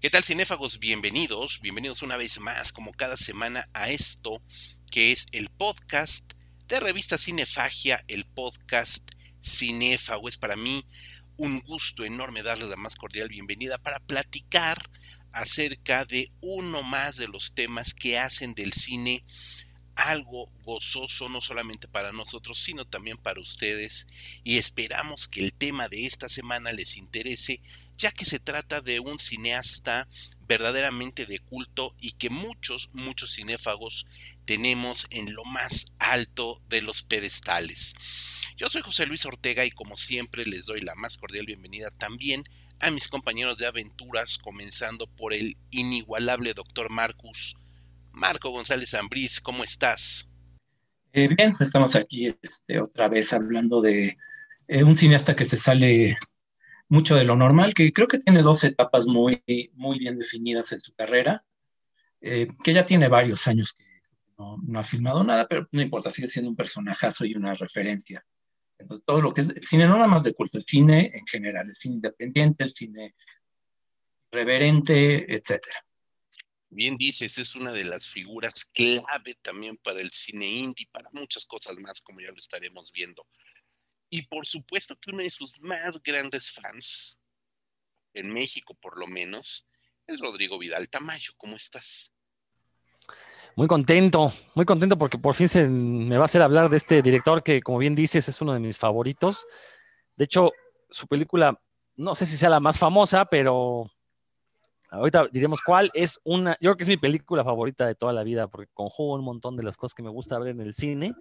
¿Qué tal cinéfagos? Bienvenidos, bienvenidos una vez más, como cada semana, a esto que es el podcast de revista Cinefagia, el podcast Cinéfago. Es para mí un gusto enorme darles la más cordial bienvenida para platicar acerca de uno más de los temas que hacen del cine algo gozoso no solamente para nosotros, sino también para ustedes y esperamos que el tema de esta semana les interese ya que se trata de un cineasta verdaderamente de culto y que muchos, muchos cinéfagos tenemos en lo más alto de los pedestales. Yo soy José Luis Ortega y como siempre les doy la más cordial bienvenida también a mis compañeros de aventuras, comenzando por el inigualable doctor Marcus. Marco González Ambrís, ¿cómo estás? Eh, bien, estamos aquí este, otra vez hablando de eh, un cineasta que se sale mucho de lo normal, que creo que tiene dos etapas muy, muy bien definidas en su carrera, eh, que ya tiene varios años que no, ha filmado nada, pero no importa, sigue siendo un personajazo y una referencia. Entonces, todo lo que es el cine, no nada más de culto, el cine en general, el cine independiente, el cine reverente, etcétera. Bien dices, es una de las figuras clave también para el cine indie, para muchas cosas más, como ya lo estaremos viendo. Y por supuesto que uno de sus más grandes fans, en México por lo menos, es Rodrigo Vidal Tamayo. ¿Cómo estás? Muy contento, muy contento porque por fin se me va a hacer hablar de este director que, como bien dices, es uno de mis favoritos. De hecho, su película, no sé si sea la más famosa, pero ahorita diremos cuál. Es una, yo creo que es mi película favorita de toda la vida porque conjuga un montón de las cosas que me gusta ver en el cine.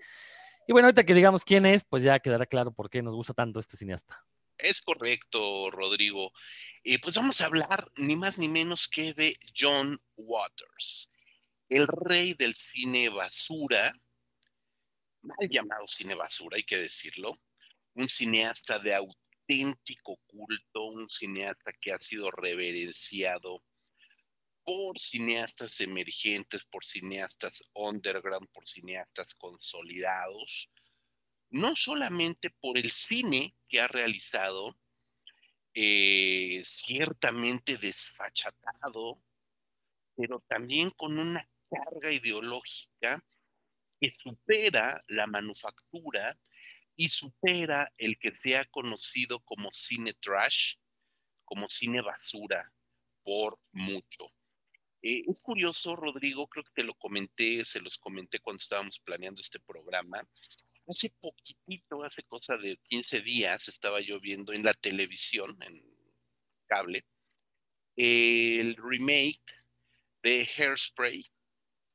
Y bueno, ahorita que digamos quién es, pues ya quedará claro por qué nos gusta tanto este cineasta. Es correcto, Rodrigo. Eh, pues vamos a hablar ni más ni menos que de John Waters, el rey del cine basura, mal llamado cine basura, hay que decirlo, un cineasta de auténtico culto, un cineasta que ha sido reverenciado por cineastas emergentes, por cineastas underground, por cineastas consolidados, no solamente por el cine que ha realizado, eh, ciertamente desfachatado, pero también con una carga ideológica que supera la manufactura y supera el que sea conocido como cine trash, como cine basura, por mucho. Eh, curioso, Rodrigo, creo que te lo comenté, se los comenté cuando estábamos planeando este programa. Hace poquitito, hace cosa de 15 días, estaba yo viendo en la televisión, en cable, el remake de Hairspray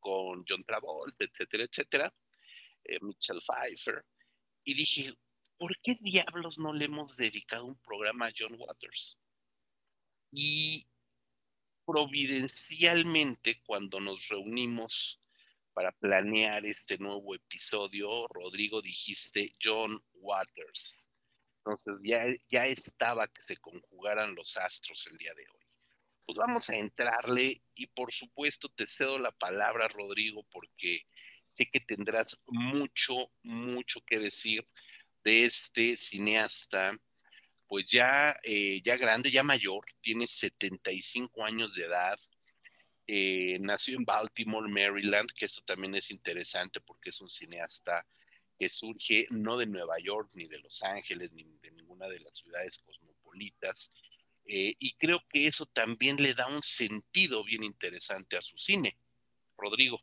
con John Travolta, etcétera, etcétera, eh, Mitchell Pfeiffer, y dije, ¿por qué diablos no le hemos dedicado un programa a John Waters? Y providencialmente cuando nos reunimos para planear este nuevo episodio, Rodrigo dijiste John Waters. Entonces ya, ya estaba que se conjugaran los astros el día de hoy. Pues vamos a entrarle y por supuesto te cedo la palabra, Rodrigo, porque sé que tendrás mucho, mucho que decir de este cineasta pues ya, eh, ya grande, ya mayor, tiene 75 años de edad, eh, nació en Baltimore, Maryland, que esto también es interesante porque es un cineasta que surge no de Nueva York, ni de Los Ángeles, ni de ninguna de las ciudades cosmopolitas, eh, y creo que eso también le da un sentido bien interesante a su cine. Rodrigo.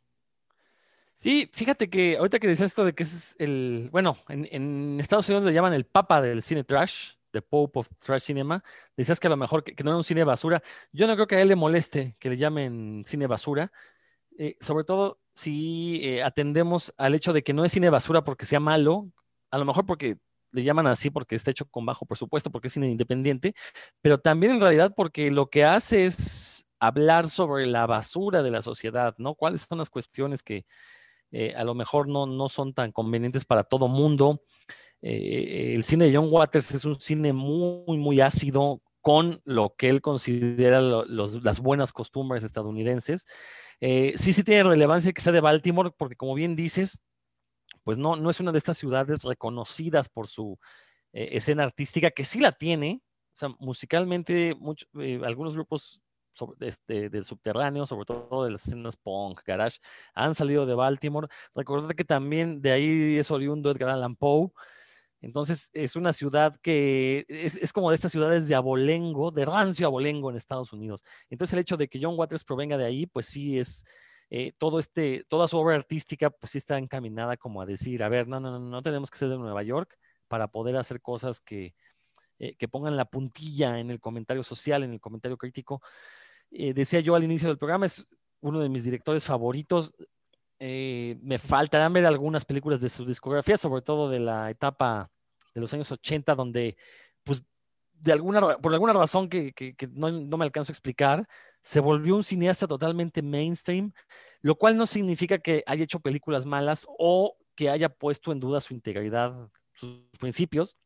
Sí, fíjate que ahorita que dices esto de que es el, bueno, en, en Estados Unidos le llaman el papa del cine trash, The Pope of Trash Cinema, decías que a lo mejor que, no era un cine basura. Yo no creo que a él le moleste que le llamen cine basura, eh, sobre todo si eh, atendemos al hecho de que no es cine basura porque sea malo, a lo mejor porque le llaman así porque está hecho con bajo presupuesto, porque es cine independiente, pero también en realidad porque lo que hace es hablar sobre la basura de la sociedad, ¿no? ¿Cuáles son las cuestiones que eh, a lo mejor no, no son tan convenientes para todo mundo? Eh, el cine de John Waters es un cine muy, muy ácido con lo que él considera las buenas costumbres estadounidenses. Eh, sí, sí tiene relevancia que sea de Baltimore, porque como bien dices, pues no, no es una de estas ciudades reconocidas por su eh, escena artística, que sí la tiene. O sea, musicalmente, algunos grupos este, del subterráneo, sobre todo de las escenas punk, garage, han salido de Baltimore. Recordad que también de ahí es oriundo Edgar Allan Poe. Entonces es una ciudad que es, como de estas ciudades de abolengo, de rancio abolengo en Estados Unidos. Entonces el hecho de que John Waters provenga de ahí, pues sí es, eh, todo este, toda su obra artística, pues sí está encaminada como a decir, a ver, no, no, no, no tenemos que ser de Nueva York para poder hacer cosas que, eh, que pongan la puntilla en el comentario social, en el comentario crítico. Eh, decía yo al inicio del programa, es uno de mis directores favoritos. Eh, me faltarán ver algunas películas de su discografía, sobre todo de la etapa de los años 80, donde, pues, de alguna, por alguna razón que, no, me alcanzo a explicar, se volvió un cineasta totalmente mainstream, lo cual no significa que haya hecho películas malas o que haya puesto en duda su integridad, sus principios.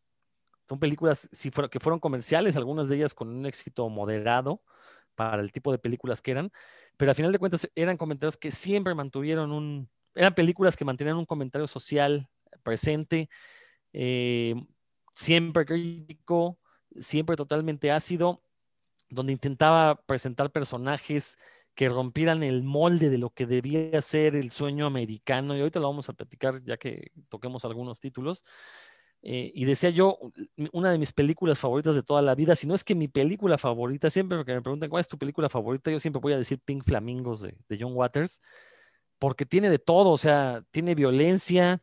Son películas que fueron comerciales, algunas de ellas con un éxito moderado para el tipo de películas que eran, pero al final de cuentas eran comentarios que siempre mantuvieron un, eran películas que mantenían un comentario social presente, eh, siempre crítico, siempre totalmente ácido, donde intentaba presentar personajes que rompieran el molde de lo que debía ser el sueño americano, y ahorita lo vamos a platicar ya que toquemos algunos títulos, eh, y decía yo, una de mis películas favoritas de toda la vida, si no es que mi película favorita, siempre que me preguntan cuál es tu película favorita, yo siempre voy a decir Pink Flamingos de, John Waters, porque tiene de todo, o sea, tiene violencia,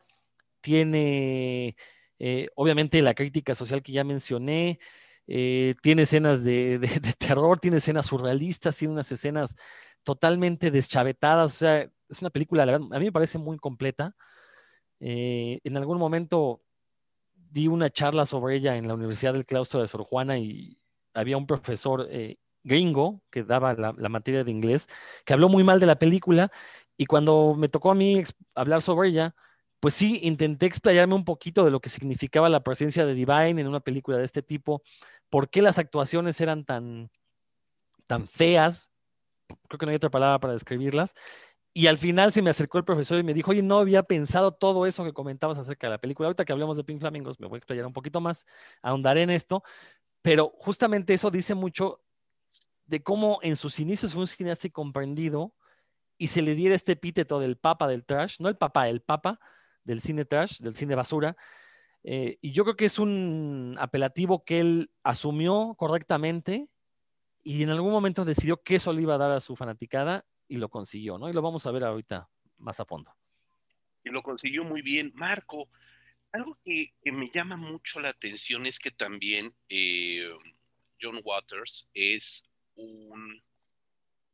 tiene eh, obviamente la crítica social que ya mencioné, eh, tiene escenas de, terror, tiene escenas surrealistas, tiene unas escenas totalmente deschavetadas, o sea, es una película, a mí me parece muy completa. en algún momento di una charla sobre ella en la Universidad del Claustro de Sor Juana y había un profesor eh, gringo que daba la, materia de inglés que habló muy mal de la película y cuando me tocó a mí hablar sobre ella, pues sí, intenté explayarme un poquito de lo que significaba la presencia de Divine en una película de este tipo, por qué las actuaciones eran tan, tan feas, creo que no hay otra palabra para describirlas, y al final se me acercó el profesor y me dijo, oye, no había pensado todo eso que comentabas acerca de la película. Ahorita que hablemos de Pink Flamingos, me voy a explayar un poquito más, ahondaré en esto, pero justamente eso dice mucho de cómo en sus inicios fue un cineasta comprendido y se le diera este epíteto del papa del trash, no el papa, el papa del cine trash, del cine basura. Eh, y yo creo que es un apelativo que él asumió correctamente y en algún momento decidió que eso le iba a dar a su fanaticada y lo consiguió, ¿no? Y lo vamos a ver ahorita más a fondo. Y lo consiguió muy bien. Marco, algo que, me llama mucho la atención es que también eh, John Waters es un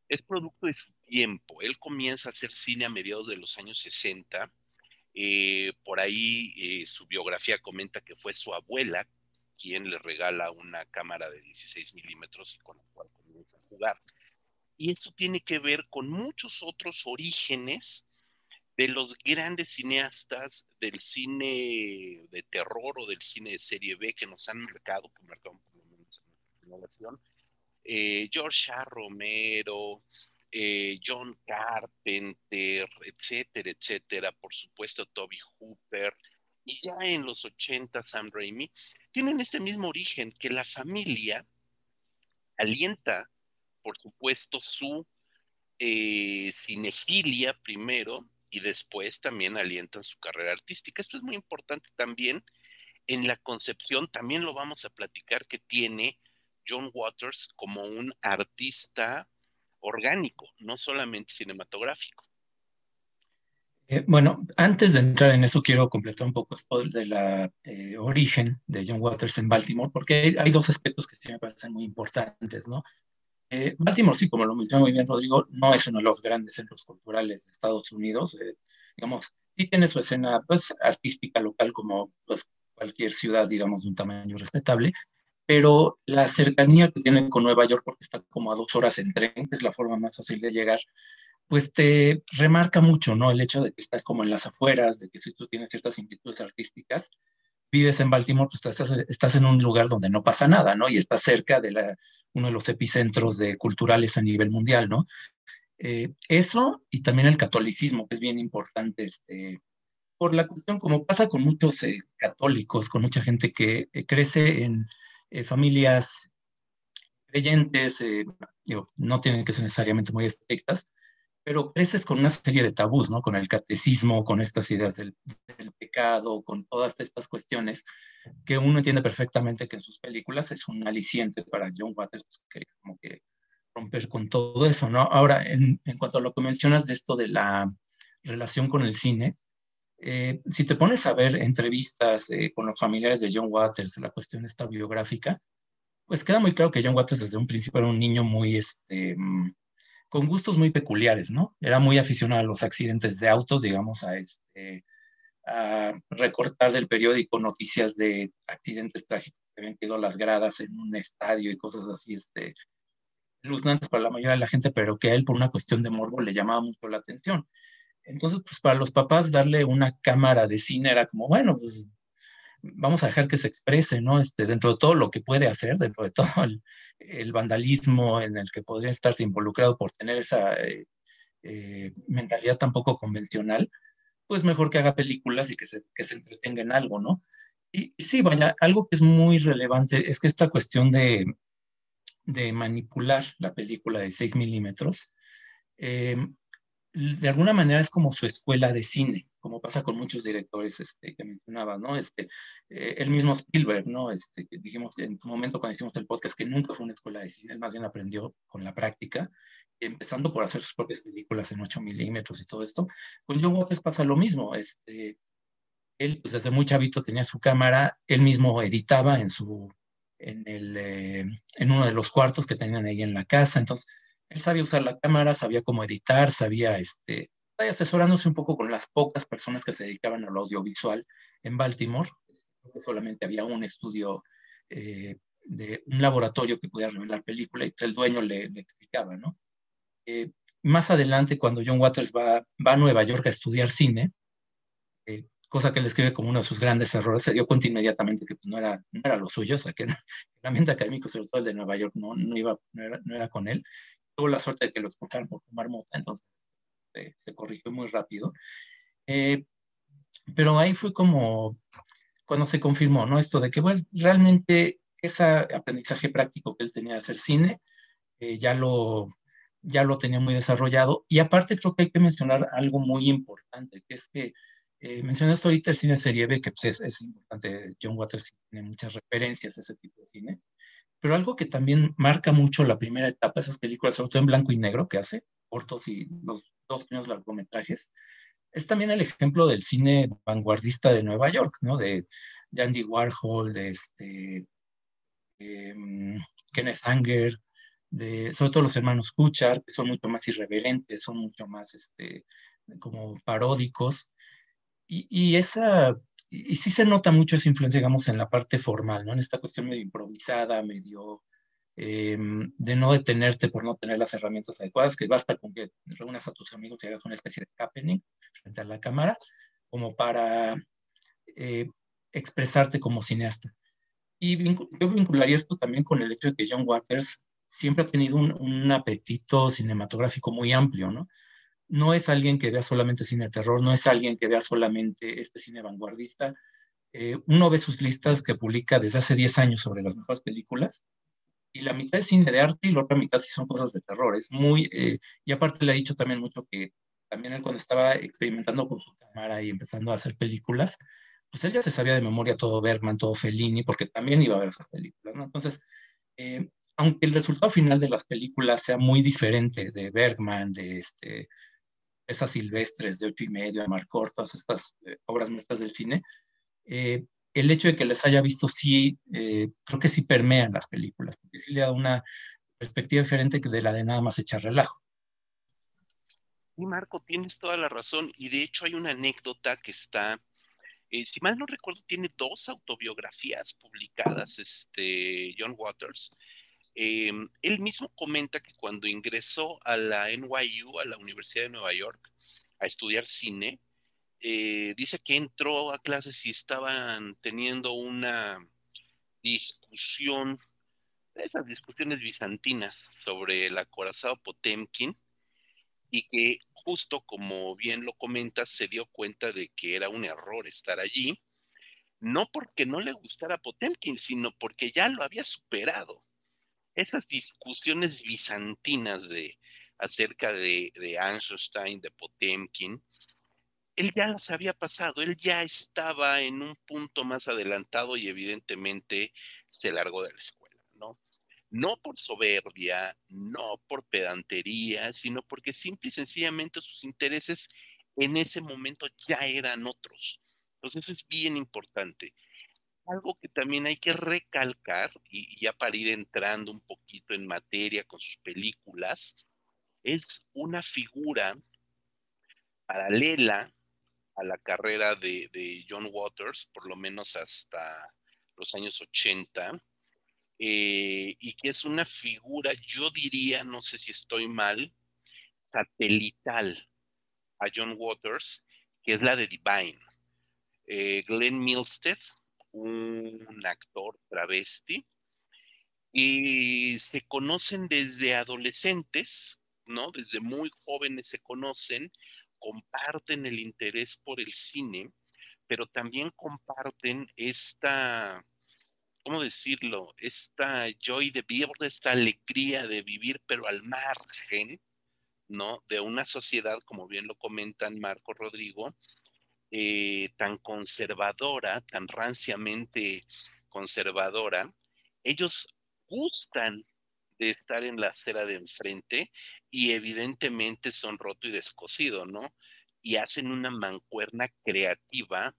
es producto de su tiempo. Él comienza a hacer cine a mediados de los años 60. Eh, por ahí eh, su biografía comenta que fue su abuela quien le regala una cámara de 16 milímetros y con la cual comienza a jugar. Y esto tiene que ver con muchos otros orígenes de los grandes cineastas del cine de terror o del cine de serie B que nos han marcado, que marcaron por lo menos en nuestra generación. Eh, George A. Romero, eh, John Carpenter, etcétera, etcétera, por supuesto Toby Hooper, y ya en los 80 Sam Raimi, tienen este mismo origen, que la familia alienta por supuesto, su eh, cinefilia primero y después también alientan su carrera artística. Esto es muy importante también en la concepción, también lo vamos a platicar, que tiene John Waters como un artista orgánico, no solamente cinematográfico. Eh, bueno, antes de entrar en eso, quiero completar un poco esto de la eh, origen de John Waters en Baltimore, porque hay, dos aspectos que sí me parecen muy importantes, ¿no? Eh, Baltimore, sí, como lo mencionó muy bien Rodrigo, no es uno de los grandes centros culturales de Estados Unidos. Eh, digamos, sí tiene su escena pues, artística local como pues, cualquier ciudad, digamos, de un tamaño respetable, pero la cercanía que tiene con Nueva York, porque está como a dos horas en tren, que es la forma más fácil de llegar, pues te remarca mucho, ¿no? El hecho de que estás como en las afueras, de que si tú tienes ciertas inquietudes artísticas, vives en Baltimore, pues estás, estás, en un lugar donde no pasa nada, ¿no? Y estás cerca de uno de los epicentros de culturales a nivel mundial, ¿no? Eh, eso y también el catolicismo, que es bien importante, este, por la cuestión, como pasa con muchos eh, católicos, con mucha gente que eh, crece en familias creyentes, no tienen que ser necesariamente muy estrictas, pero creces con una serie de tabús, ¿no? Con el catecismo, con estas ideas del, pecado, con todas estas cuestiones que uno entiende perfectamente que en sus películas es un aliciente para John Waters, pues, que como que romper con todo eso, ¿no? Ahora, en, en, cuanto a lo que mencionas de esto de la relación con el cine, eh, si te pones a ver entrevistas eh, con los familiares de John Waters, la cuestión esta biográfica, pues queda muy claro que John Waters desde un principio era un niño muy, este, mm, con gustos muy peculiares, ¿no? Era muy aficionado a los accidentes de autos, digamos, a, este, recortar del periódico noticias de accidentes trágicos que habían quedado las gradas en un estadio y cosas así, este, luznantes para la mayoría de la gente, pero que a él por una cuestión de morbo le llamaba mucho la atención. Entonces, pues para los papás darle una cámara de cine era como, bueno, pues vamos a dejar que se exprese, ¿no? Este, dentro de todo lo que puede hacer, dentro de todo el, vandalismo en el que podría estarse involucrado por tener esa eh, eh, mentalidad tan poco convencional, pues mejor que haga películas y que se, que se entretenga en algo, ¿no? Y, sí, vaya, algo que es muy relevante es que esta cuestión de, de manipular la película de 6 milímetros, eh, de alguna manera es como su escuela de cine, como pasa con muchos directores este, que mencionaba, ¿no? Este, eh, el mismo Spielberg, ¿no? Este, dijimos en un momento cuando hicimos el podcast que nunca fue una escuela de cine, él más bien aprendió con la práctica, empezando por hacer sus propias películas en 8 milímetros y todo esto. Con John Waters pasa lo mismo, este, él pues, desde muy chavito tenía su cámara, él mismo editaba en su, en, el, eh, en uno de los cuartos que tenían ahí en la casa, entonces él sabía usar la cámara, sabía cómo editar, sabía, este, asesorándose un poco con las pocas personas que se dedicaban al audiovisual en Baltimore. Este, solamente había un estudio, eh, de un laboratorio que podía revelar película y pues, el dueño le, explicaba, ¿no? Eh, más adelante, cuando John Waters va, va, a Nueva York a estudiar cine, eh, cosa que él describe como uno de sus grandes errores, se dio cuenta inmediatamente que pues, no, era, no era lo suyo, o sea, que el ambiente académico, sobre todo el de Nueva York, no, no, iba, no, era, no era con él tuvo la suerte de que lo escucharon por fumar mota, entonces eh, se corrigió muy rápido. Eh, pero ahí fue como cuando se confirmó, ¿no? Esto de que pues realmente ese aprendizaje práctico que él tenía de hacer cine, eh, ya, lo, ya lo tenía muy desarrollado. Y aparte creo que hay que mencionar algo muy importante, que es que eh, mencionaste ahorita el cine serie B, que pues, es, es, importante, John Waters tiene muchas referencias a ese tipo de cine, pero algo que también marca mucho la primera etapa, esas películas, sobre todo en blanco y negro que hace, cortos y los dos primeros largometrajes, es también el ejemplo del cine vanguardista de Nueva York, ¿no? De, Andy Warhol, de este, em, Kenneth Anger, de, sobre todo los hermanos Kuchar, que son mucho más irreverentes, son mucho más este, como paródicos. Y esa y, sí se nota mucho esa influencia, digamos, en la parte formal, ¿no? En esta cuestión medio improvisada, medio em, de no detenerte por no tener las herramientas adecuadas, que basta con que reúnas a tus amigos y hagas una especie de happening frente a la cámara, como para eh, expresarte como cineasta. Y yo vincularía esto también con el hecho de que John Waters siempre ha tenido un, un apetito cinematográfico muy amplio, ¿no? No es alguien que vea solamente cine de terror, no es alguien que vea solamente este cine vanguardista. Eh, uno ve sus listas que publica desde hace 10 años sobre las mejores películas y la mitad es cine de arte y la otra mitad sí son cosas de terror. Es muy, eh, y aparte le ha dicho también mucho que también él cuando estaba experimentando con su cámara y empezando a hacer películas, pues él ya se sabía de memoria todo Bergman, todo Fellini, porque también iba a ver esas películas. Entonces, eh, aunque el resultado final de las películas sea muy diferente de Bergman, de este, esas silvestres de ocho y medio, Amarcord, todas estas eh, obras maestras del cine, eh, el hecho de que les haya visto sí, eh, creo que sí permean las películas, porque sí le da una perspectiva diferente que de la de nada más echar relajo. Sí, Marco, tienes toda la razón. Y de hecho hay una anécdota que está, si mal no recuerdo, tiene dos autobiografías publicadas, este, John Waters. Em, él mismo comenta que cuando ingresó a la NYU, a la Universidad de Nueva York, a estudiar cine, eh, dice que entró a clases y estaban teniendo una discusión, esas discusiones bizantinas sobre el acorazado Potemkin, y que justo como bien lo comenta, se dio cuenta de que era un error estar allí, no porque no le gustara Potemkin, sino porque ya lo había superado esas discusiones bizantinas de, acerca de, Einstein, de Potemkin, él ya las había pasado, él ya estaba en un punto más adelantado y evidentemente se largó de la escuela, ¿no? No por soberbia, no por pedantería, sino porque simple y sencillamente sus intereses en ese momento ya eran otros. Entonces eso es bien importante. Algo que también hay que recalcar, y ya para ir entrando un poquito en materia con sus películas, es una figura paralela a la carrera de, John Waters, por lo menos hasta los años 80, eh, y que es una figura, yo diría, no sé si estoy mal, satelital a John Waters, que es la de Divine. Eh, Glenn Milstead, un actor travesti, y se conocen desde adolescentes, ¿no? Desde muy jóvenes se conocen, comparten el interés por el cine, pero también comparten esta, ¿cómo decirlo? Esta joy de vivir, esta alegría de vivir, pero al margen, ¿no? De una sociedad, como bien lo comentan Marco Rodrigo, eh, tan conservadora, tan ranciamente conservadora, ellos gustan de estar en la acera de enfrente y evidentemente son roto y descosido, ¿no? Y hacen una mancuerna creativa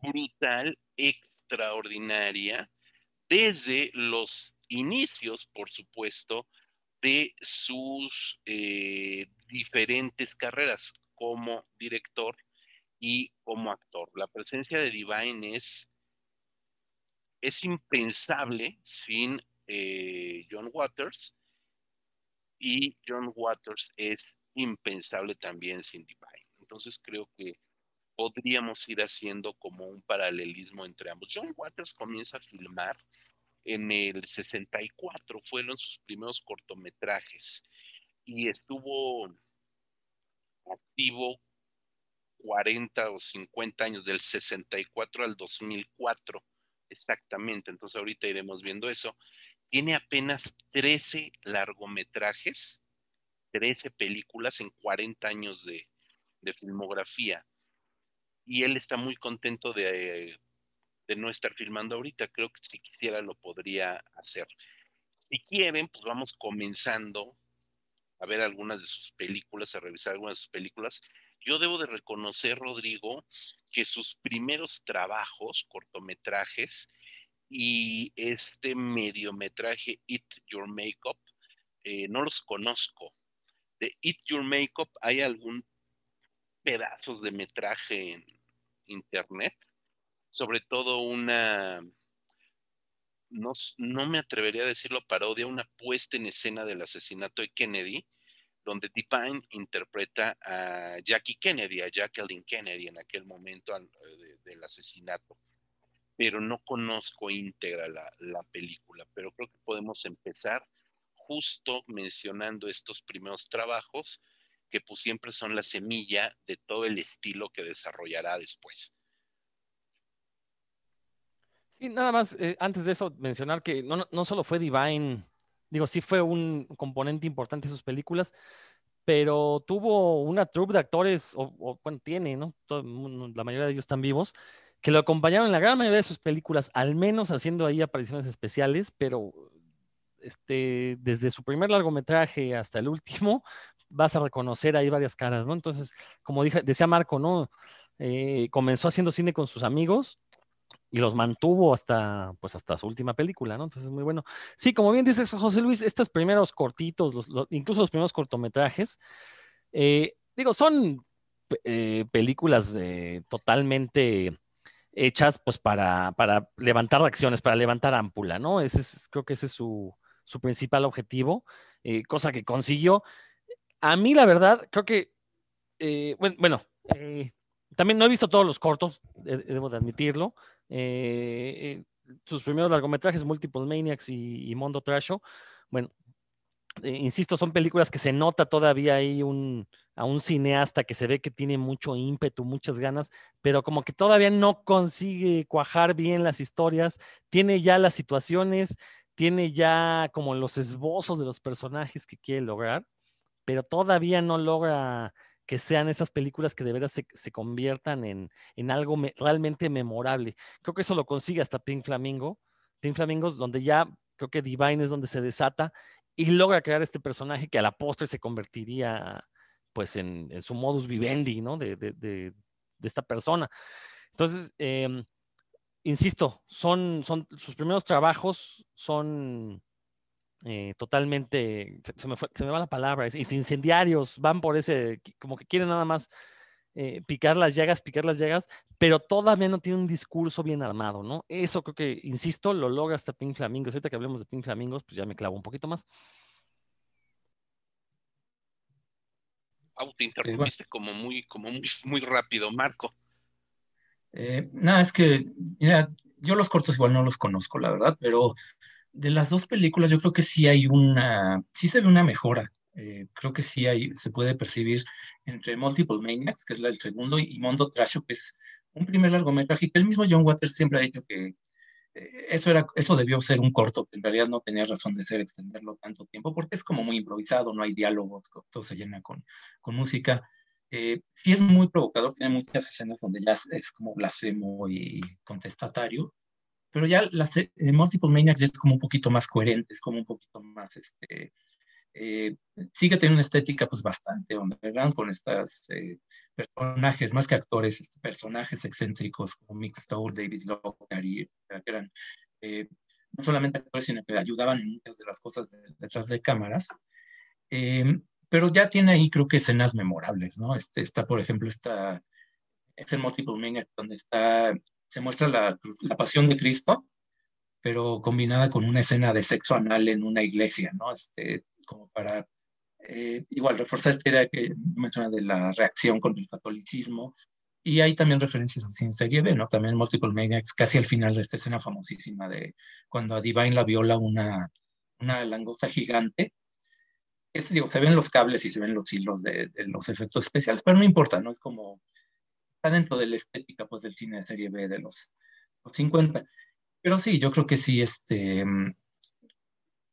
brutal, extraordinaria, desde los inicios, por supuesto, de sus eh, diferentes carreras como director y como actor. La presencia de Divine es, es impensable sin eh, John Waters y John Waters es impensable también sin Divine. Entonces creo que podríamos ir haciendo como un paralelismo entre ambos. John Waters comienza a filmar en el 64, fueron sus primeros cortometrajes y estuvo activo 40 o 50 años, del 64 al 2004 exactamente. Entonces ahorita iremos viendo eso tiene apenas 13 largometrajes, 13 películas en 40 años de, filmografía. Y él está muy contento de, de, no estar filmando ahorita. Creo que si quisiera lo podría hacer. Si quieren, pues vamos comenzando a ver algunas de sus películas, a revisar algunas de sus películas. Yo debo de reconocer, Rodrigo, que sus primeros trabajos, cortometrajes, y este mediometraje Eat Your Makeup, eh, no los conozco. De Eat Your Makeup hay algún pedazos de metraje en internet, sobre todo una, no, no me atrevería a decirlo parodia, una puesta en escena del asesinato de Kennedy, donde Divine interpreta a Jackie Kennedy, a Jacqueline Kennedy en aquel momento del asesinato pero no conozco íntegra la, película, pero creo que podemos empezar justo mencionando estos primeros trabajos que pues siempre son la semilla de todo el estilo que desarrollará después. Sí, nada más, eh, antes de eso, mencionar que no, solo fue Divine, digo, sí fue un componente importante de sus películas, pero tuvo una troupe de actores, o, bueno, tiene, ¿no? la mayoría de ellos están vivos, que lo acompañaron en la gran mayoría de sus películas, al menos haciendo ahí apariciones especiales, pero este, desde su primer largometraje hasta el último, vas a reconocer ahí varias caras, ¿no? Entonces, como dije, decía Marco, ¿no? Eh, comenzó haciendo cine con sus amigos y los mantuvo hasta, pues hasta su última película, ¿no? Entonces, muy bueno. Sí, como bien dices, José Luis, estos primeros cortitos, incluso los primeros cortometrajes, eh, digo, son eh, películas totalmente hechas pues para, para levantar acciones, para levantar ámpula, ¿no? Ese es, creo que ese es su, principal objetivo, eh, cosa que consiguió. A mí, la verdad, creo que, eh, bueno, eh, también no he visto todos los cortos, debo de admitirlo. Sus primeros largometrajes, Multiple Maniacs y, y Mondo Trasho, bueno, insisto, son películas que se nota todavía ahí un, a un cineasta que se ve que tiene mucho ímpetu, muchas ganas, pero como que todavía no consigue cuajar bien las historias, tiene ya las situaciones, tiene ya como los esbozos de los personajes que quiere lograr, pero todavía no logra que sean esas películas que de veras se, conviertan en, en algo realmente memorable. Creo que eso lo consigue hasta Pink Flamingo. Pink Flamingos, donde ya creo que Divine es donde se desata y logra crear este personaje que a la postre se convertiría pues en, su modus vivendi, ¿no? De, de, de, esta persona. Entonces, em, insisto, son, son sus primeros trabajos son eh, totalmente, se, me se, me va la palabra, es, incendiarios, van por ese, como que quieren nada más eh, picar las llagas, picar las llagas, pero todavía no tiene un discurso bien armado, ¿no? Eso creo que, insisto, lo logra hasta Pink Flamingos. Ahorita que hablemos de Pink Flamingos, pues ya me clavo un poquito más. te interrumpiste como muy, como muy, rápido, Marco. Eh, nada, es que, mira, yo los cortos igual no los conozco, la verdad, pero de las dos películas yo creo que sí hay una, sí se ve una mejora. Eh, creo que sí hay, se puede percibir entre Multiple Maniacs, que es el segundo, y Mondo Trasho, que es un primer largometraje, que el mismo John Waters siempre ha dicho que eh, eso, era, eso debió ser un corto, que en realidad no tenía razón de ser extenderlo tanto tiempo, porque es como muy improvisado, no hay diálogos, todo se llena con, con música. Eh, sí es muy provocador, tiene muchas escenas donde ya es como blasfemo y contestatario, pero ya las eh, Multiple Maniacs es como un poquito más coherente, es como un poquito más, este, eh, sigue teniendo una estética pues bastante underground con estos eh, personajes, más que actores, este, personajes excéntricos como Mick Stowe, David Lockhart, que eran no solamente actores, sino que ayudaban en muchas de las cosas detrás de cámaras. pero ya tiene ahí creo que escenas memorables, ¿no? Este, está, por ejemplo, esta, es el Multiple Maniacs donde está se muestra la, pasión de Cristo, pero combinada con una escena de sexo anal en una iglesia, ¿no? Este, como para eh, igual reforzar esta idea que menciona de la reacción con el catolicismo. Y hay también referencias en serie B, ¿no? También Multiple Maniacs, casi al final de esta escena famosísima de cuando a Divine la viola una, una langosta gigante. Es, digo, se ven los cables y se ven los hilos de los efectos especiales, pero no importa, ¿no? Es como está dentro de la estética pues, del cine de serie B de los, 50. Pero sí, yo creo que sí, este, mm,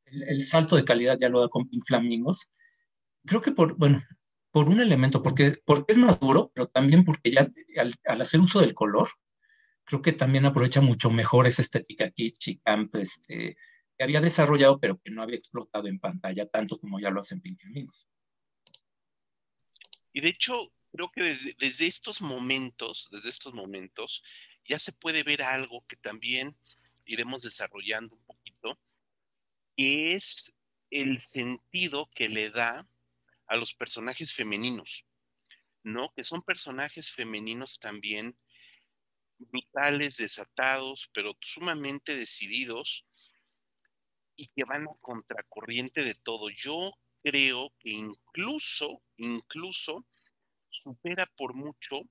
el, salto de calidad ya lo da con Pink Flamingos. Creo que por, bueno, por un elemento, porque, porque es maduro, pero también porque ya al, hacer uso del color, creo que también aprovecha mucho mejor esa estética kitsch y camp este, que había desarrollado, pero que no había explotado en pantalla tanto como ya lo hacen Pink Flamingos. Y de hecho, creo que desde, estos momentos, desde estos momentos, ya se puede ver algo que también iremos desarrollando un poquito, que es el sentido que le da a los personajes femeninos, ¿no? Que son personajes femeninos también brutales, desatados, pero sumamente decididos y que van a contracorriente de todo. Yo creo que incluso, incluso supera por mucho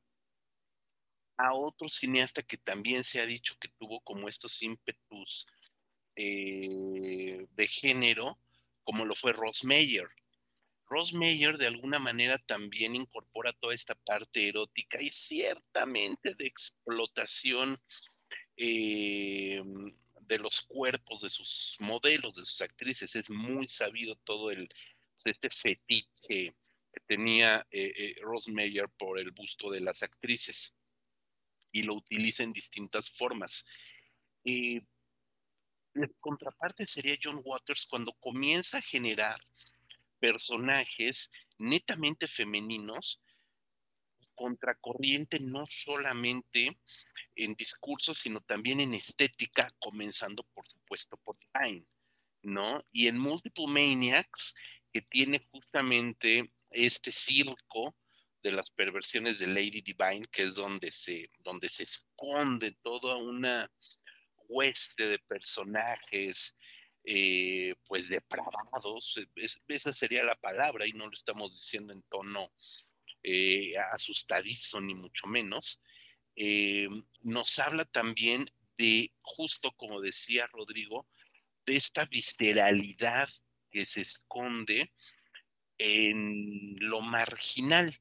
a otro cineasta que también se ha dicho que tuvo como estos ímpetus eh, de género, como lo fue Ross Meyer. Ross Meyer de alguna manera también incorpora toda esta parte erótica y ciertamente de explotación eh, de los cuerpos de sus modelos, de sus actrices. Es muy sabido todo el, este fetiche que tenía eh, eh, Ross por el busto de las actrices y lo utiliza en distintas formas. Eh, la contraparte sería John Waters cuando comienza a generar personajes netamente femeninos, contracorriente no solamente en discurso, sino también en estética, comenzando por supuesto por Divine, ¿no? Y en Multiple Maniacs, que tiene justamente este circo de las perversiones de Lady Divine, que es donde se, donde se esconde toda una hueste de personajes, eh, pues depravados, esa sería la palabra, y no lo estamos diciendo en tono eh, asustadizo, ni mucho menos. Eh, nos habla también de, justo como decía Rodrigo, de esta visceralidad que se esconde en lo marginal.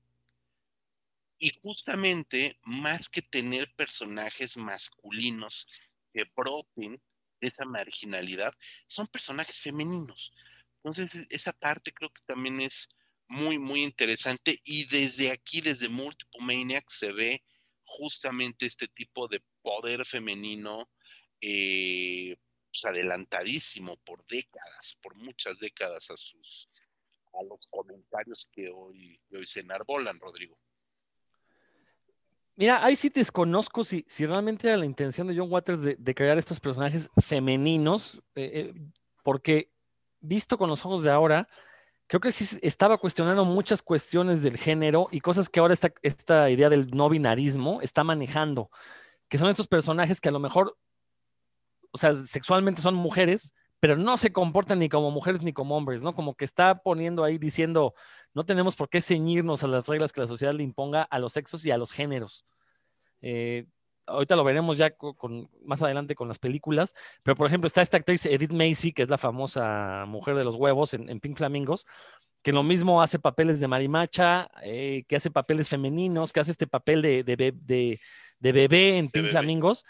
Y justamente, más que tener personajes masculinos que broten de esa marginalidad, son personajes femeninos. Entonces, esa parte creo que también es muy, muy interesante y desde aquí, desde Multiple Maniac, se ve justamente este tipo de poder femenino eh, pues, adelantadísimo por décadas, por muchas décadas a sus a los comentarios que hoy, hoy se enarbolan, Rodrigo. Mira, ahí sí desconozco si, si realmente era la intención de John Waters de, crear estos personajes femeninos, eh, eh, porque visto con los ojos de ahora, creo que sí estaba cuestionando muchas cuestiones del género y cosas que ahora esta, esta idea del no binarismo está manejando, que son estos personajes que a lo mejor, o sea, sexualmente son mujeres, pero no se comportan ni como mujeres ni como hombres, ¿no? Como que está poniendo ahí diciendo, no tenemos por qué ceñirnos a las reglas que la sociedad le imponga a los sexos y a los géneros. Eh, ahorita lo veremos ya con, más adelante con las películas, pero por ejemplo está esta actriz Edith Macy, que es la famosa mujer de los huevos en, Pink Flamingos, que lo mismo hace papeles de marimacha, eh, que hace papeles femeninos, que hace este papel de, de, bebé en Pink Flamingos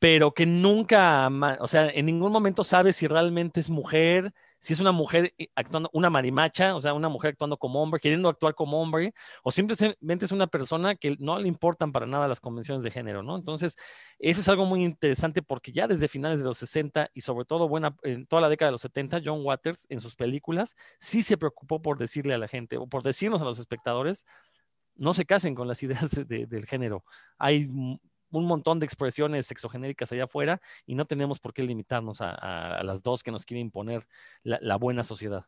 pero que nunca, o sea, en ningún momento sabe si realmente es mujer, si es una mujer eh, actuando, una marimacha, o sea, una mujer actuando como hombre, queriendo actuar como hombre, o simplemente es una persona que no le importan para nada las convenciones de género, ¿no? Entonces, eso es algo muy interesante porque ya desde finales de los 60 y sobre todo buena, en toda la década de los 70, John Waters en sus películas sí se preocupó por decirle a la gente o por decirnos a los espectadores, no se casen con las ideas del género. Hay un montón de expresiones sexogenéricas allá afuera y no tenemos por qué limitarnos a, las dos que nos quiere imponer la, buena sociedad.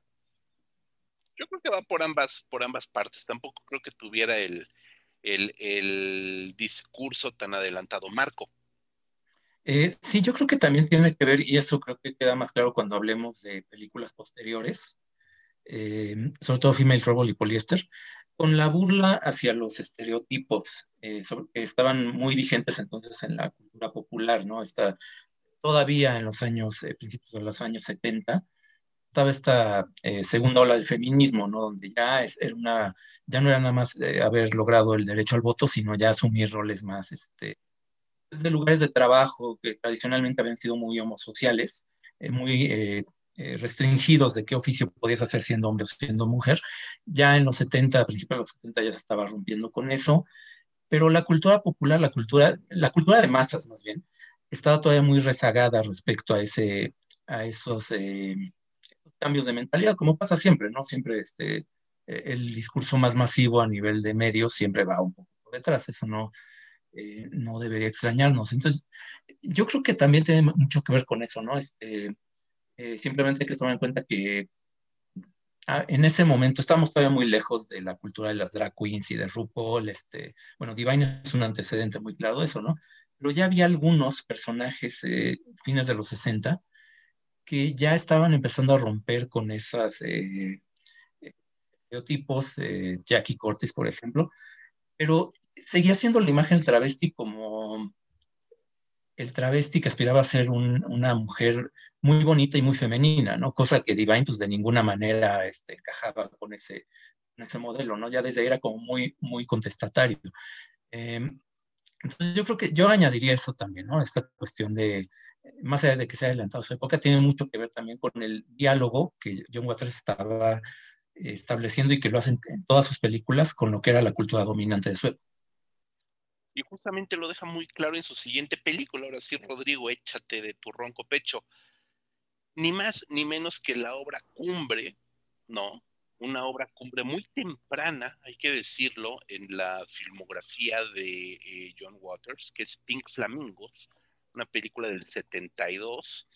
Yo creo que va por ambas, por ambas partes. Tampoco creo que tuviera el, discurso tan adelantado. Marco. Eh, sí, yo creo que también tiene que ver, y eso creo que queda más claro cuando hablemos de películas posteriores, eh, sobre todo Female Trouble y Polyester, con la burla hacia los estereotipos eh, que estaban muy vigentes entonces en la cultura popular, ¿no? Está, todavía en los años, eh, principios de los años 70, estaba esta eh, segunda ola del feminismo, ¿no? Donde ya, es, era una, ya no era nada más haber logrado el derecho al voto, sino ya asumir roles más, este, de lugares de trabajo que tradicionalmente habían sido muy homosociales, muy eh, restringidos de qué oficio podías hacer siendo hombre o siendo mujer. Ya en los 70, a principios de los 70 ya se estaba rompiendo con eso, pero la cultura popular, la cultura, la cultura de masas más bien, estaba todavía muy rezagada respecto a, ese, a esos eh, cambios de mentalidad, como pasa siempre, ¿no? Siempre este, eh, el discurso más masivo a nivel de medios siempre va un poco detrás, eso no, no debería extrañarnos. Entonces, yo creo que también tiene mucho que ver con eso, ¿no? Este, eh, simplemente hay que tomar en cuenta que ah, en ese momento estamos todavía muy lejos de la cultura de las drag queens y de RuPaul. Este, bueno, Divine es un antecedente muy claro eso, ¿no? Pero ya había algunos personajes, eh, fines de los 60, que ya estaban empezando a romper con esos eh, estereotipos, Jackie Cortis, por ejemplo, pero seguía siendo la imagen travesti como el travesti que aspiraba a ser una mujer muy bonita y muy femenina, ¿no? Cosa que Divine, pues de ninguna manera este, encajaba con ese, modelo, ¿no? Ya desde ahí era como muy, muy contestatario. Em, entonces yo creo que yo añadiría eso también, ¿no? Esta cuestión de, más allá de que se ha adelantado su época, tiene mucho que ver también con el diálogo que John Waters estaba estableciendo y que lo hacen en todas sus películas con lo que era la cultura dominante de su época. Y justamente lo deja muy claro en su siguiente película. Ahora sí, Rodrigo, échate de tu ronco pecho. Ni más ni menos que la obra cumbre, ¿no? Una obra cumbre muy temprana, hay que decirlo, en la filmografía de eh, John Waters, que es Pink Flamingos, una película del 72,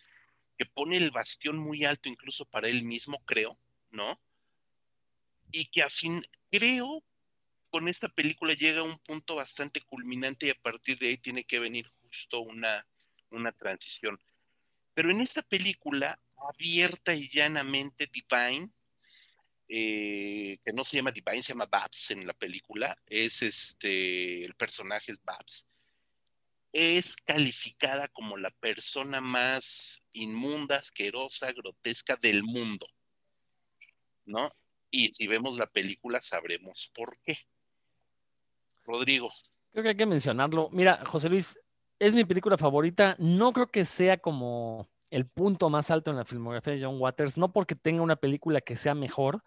que pone el bastión muy alto incluso para él mismo, creo, ¿no? Y que a fin, creo con esta película llega a un punto bastante culminante y a partir de ahí tiene que venir justo una, una transición. Pero en esta película, abierta y llanamente Divine, eh, que no se llama Divine, se llama Babs en la película, es este, el personaje es Babs, es calificada como la persona más inmunda, asquerosa, grotesca del mundo, ¿no? Y si vemos la película sabremos por qué. Rodrigo. Creo que hay que mencionarlo. Mira, José Luis, es mi película favorita. No creo que sea como el punto más alto en la filmografía de John Waters, no porque tenga una película que sea mejor,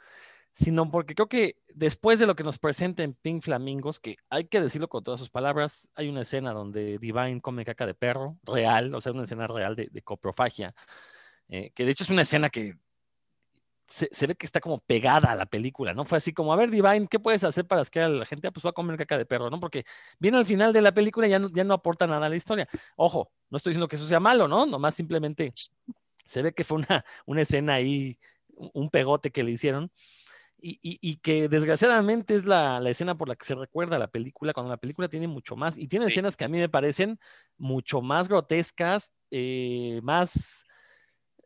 sino porque creo que después de lo que nos presenta en Pink Flamingos, que hay que decirlo con todas sus palabras, hay una escena donde Divine come caca de perro, real, o sea, una escena real de, coprofagia, eh, que de hecho es una escena que se, ve que está como pegada a la película, ¿no? Fue así como, a ver, Divine, ¿qué puedes hacer para que la gente ah, pues va a comer caca de perro, ¿no? Porque viene al final de la película y ya no, ya no aporta nada a la historia. Ojo, no estoy diciendo que eso sea malo, ¿no? Nomás simplemente se ve que fue una, una escena ahí, un pegote que le hicieron. Y, que desgraciadamente es la, escena por la que se recuerda la película, cuando la película tiene mucho más, y tiene escenas que a mí me parecen mucho más grotescas, eh, más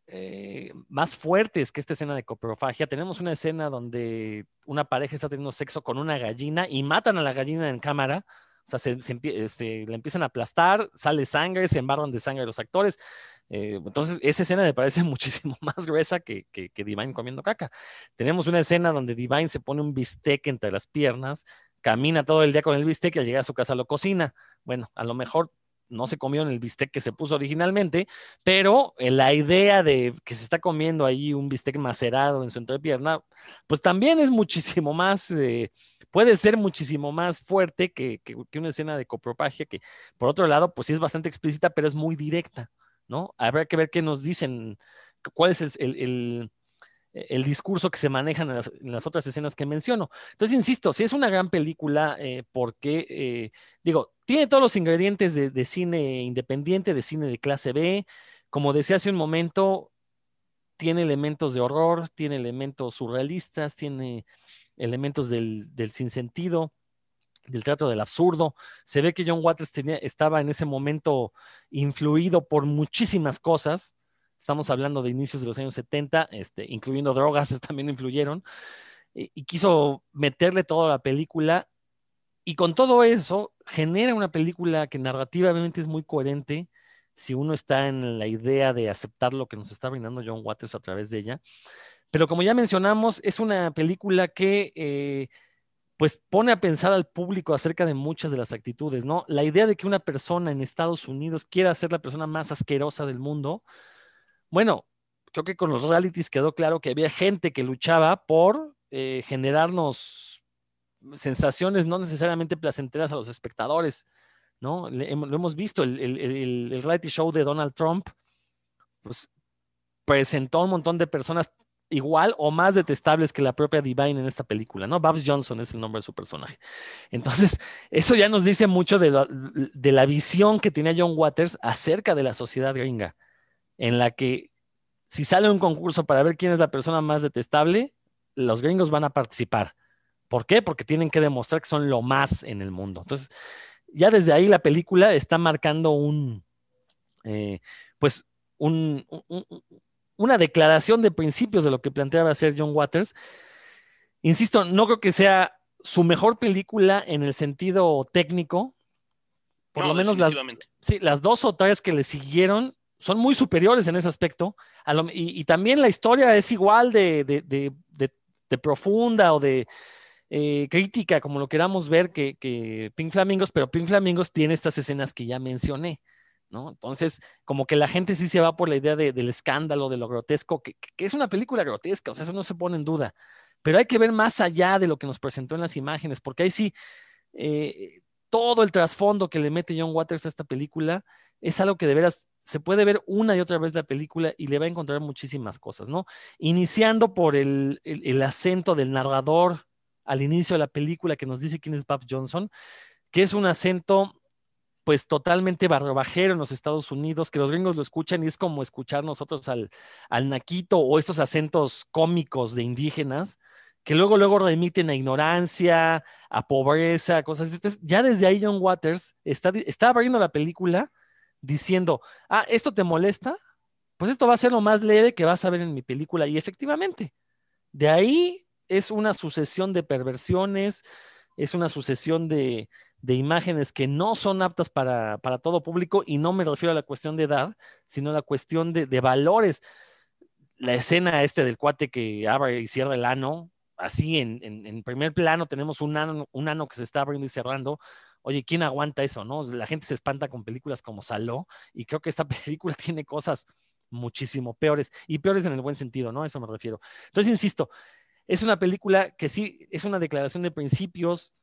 eh, más fuertes que esta escena de coprofagia. Tenemos una escena donde una pareja está teniendo sexo con una gallina y matan a la gallina en cámara. O sea, se, este, la empiezan a aplastar, sale sangre, se embarran de sangre los actores. Eh, entonces, esa escena me parece muchísimo más gruesa que, que, que, Divine comiendo caca. Tenemos una escena donde Divine se pone un bistec entre las piernas, camina todo el día con el bistec y al llegar a su casa lo cocina. Bueno, a lo mejor no se comió en el bistec que se puso originalmente, pero eh, la idea de que se está comiendo ahí un bistec macerado en su entrepierna, pues también es muchísimo más, eh, puede ser muchísimo más fuerte que, una escena de copropagia, que por otro lado, pues sí es bastante explícita, pero es muy directa, ¿no? Habrá que ver qué nos dicen, cuál es el el discurso que se manejan en las, otras escenas que menciono. Entonces, insisto, si es una gran película eh, porque, eh, digo, tiene todos los ingredientes de, cine independiente, de cine de clase B. Como decía hace un momento, tiene elementos de horror, tiene elementos surrealistas, tiene elementos del, del sinsentido, del teatro del absurdo. Se ve que John Waters estaba en ese momento influido por muchísimas cosas Estamos hablando de inicios de los años 70, este, incluyendo drogas, también influyeron, y, quiso meterle toda la película. Y con todo eso, genera una película que narrativamente es muy coherente si uno está en la idea de aceptar lo que nos está brindando John Waters a través de ella. Pero como ya mencionamos, es una película que eh, pues pone a pensar al público acerca de muchas de las actitudes, ¿no? La idea de que una persona en Estados Unidos quiera ser la persona más asquerosa del mundo, bueno, creo que con los realities quedó claro que había gente que luchaba por eh, generarnos sensaciones no necesariamente placenteras a los espectadores, ¿no? lo hemos visto, el, reality show de Donald Trump, pues presentó un montón de personas igual o más detestables que la propia Divine en esta película, ¿no? Babs Johnson es el nombre de su personaje. Entonces, eso ya nos dice mucho de la, de la visión que tenía John Waters acerca de la sociedad gringa en la que si sale un concurso para ver quién es la persona más detestable, los gringos van a participar. ¿Por qué? Porque tienen que demostrar que son lo más en el mundo. Entonces, ya desde ahí la película está marcando un, eh, pues, una declaración de principios de lo que planteaba hacer John Waters. Insisto, no creo que sea su mejor película en el sentido técnico. Por lo menos las, sí, las dos o tres que le siguieron son muy superiores en ese aspecto. y, también la historia es igual de, profunda o de eh, crítica, como lo queramos ver, que, Pink Flamingos, pero Pink Flamingos tiene estas escenas que ya mencioné. ¿no? Entonces, como que la gente sí se va por la idea del escándalo, de lo grotesco, que, es una película grotesca, o sea, eso no se pone en duda. Pero hay que ver más allá de lo que nos presentó en las imágenes, porque ahí sí, eh, todo el trasfondo que le mete John Waters a esta película es algo que de veras se puede ver una y otra vez la película y le va a encontrar muchísimas cosas, ¿no? Iniciando por el, acento del narrador al inicio de la película que nos dice quién es Bob Johnson, que es un acento pues totalmente barbajero en los Estados Unidos, que los gringos lo escuchan y es como escuchar nosotros al, al naquito o estos acentos cómicos de indígenas, que luego, luego remiten a ignorancia, a pobreza, cosas así. Entonces, ya desde ahí John Waters está, está abriendo la película diciendo, ah, ¿esto te molesta? Pues esto va a ser lo más leve que vas a ver en mi película. Y efectivamente, de ahí es una sucesión de perversiones, es una sucesión de, imágenes que no son aptas para, todo público y no me refiero a la cuestión de edad, sino a la cuestión de, valores. La escena este del cuate que abre y cierra el ano, así en, en, primer plano tenemos un ano, un ano que se está abriendo y cerrando, oye, ¿quién aguanta eso, no? La gente se espanta con películas como Saló y creo que esta película tiene cosas muchísimo peores, y peores en el buen sentido, ¿no? A eso me refiero. Entonces, insisto, es una película que sí es una declaración de principios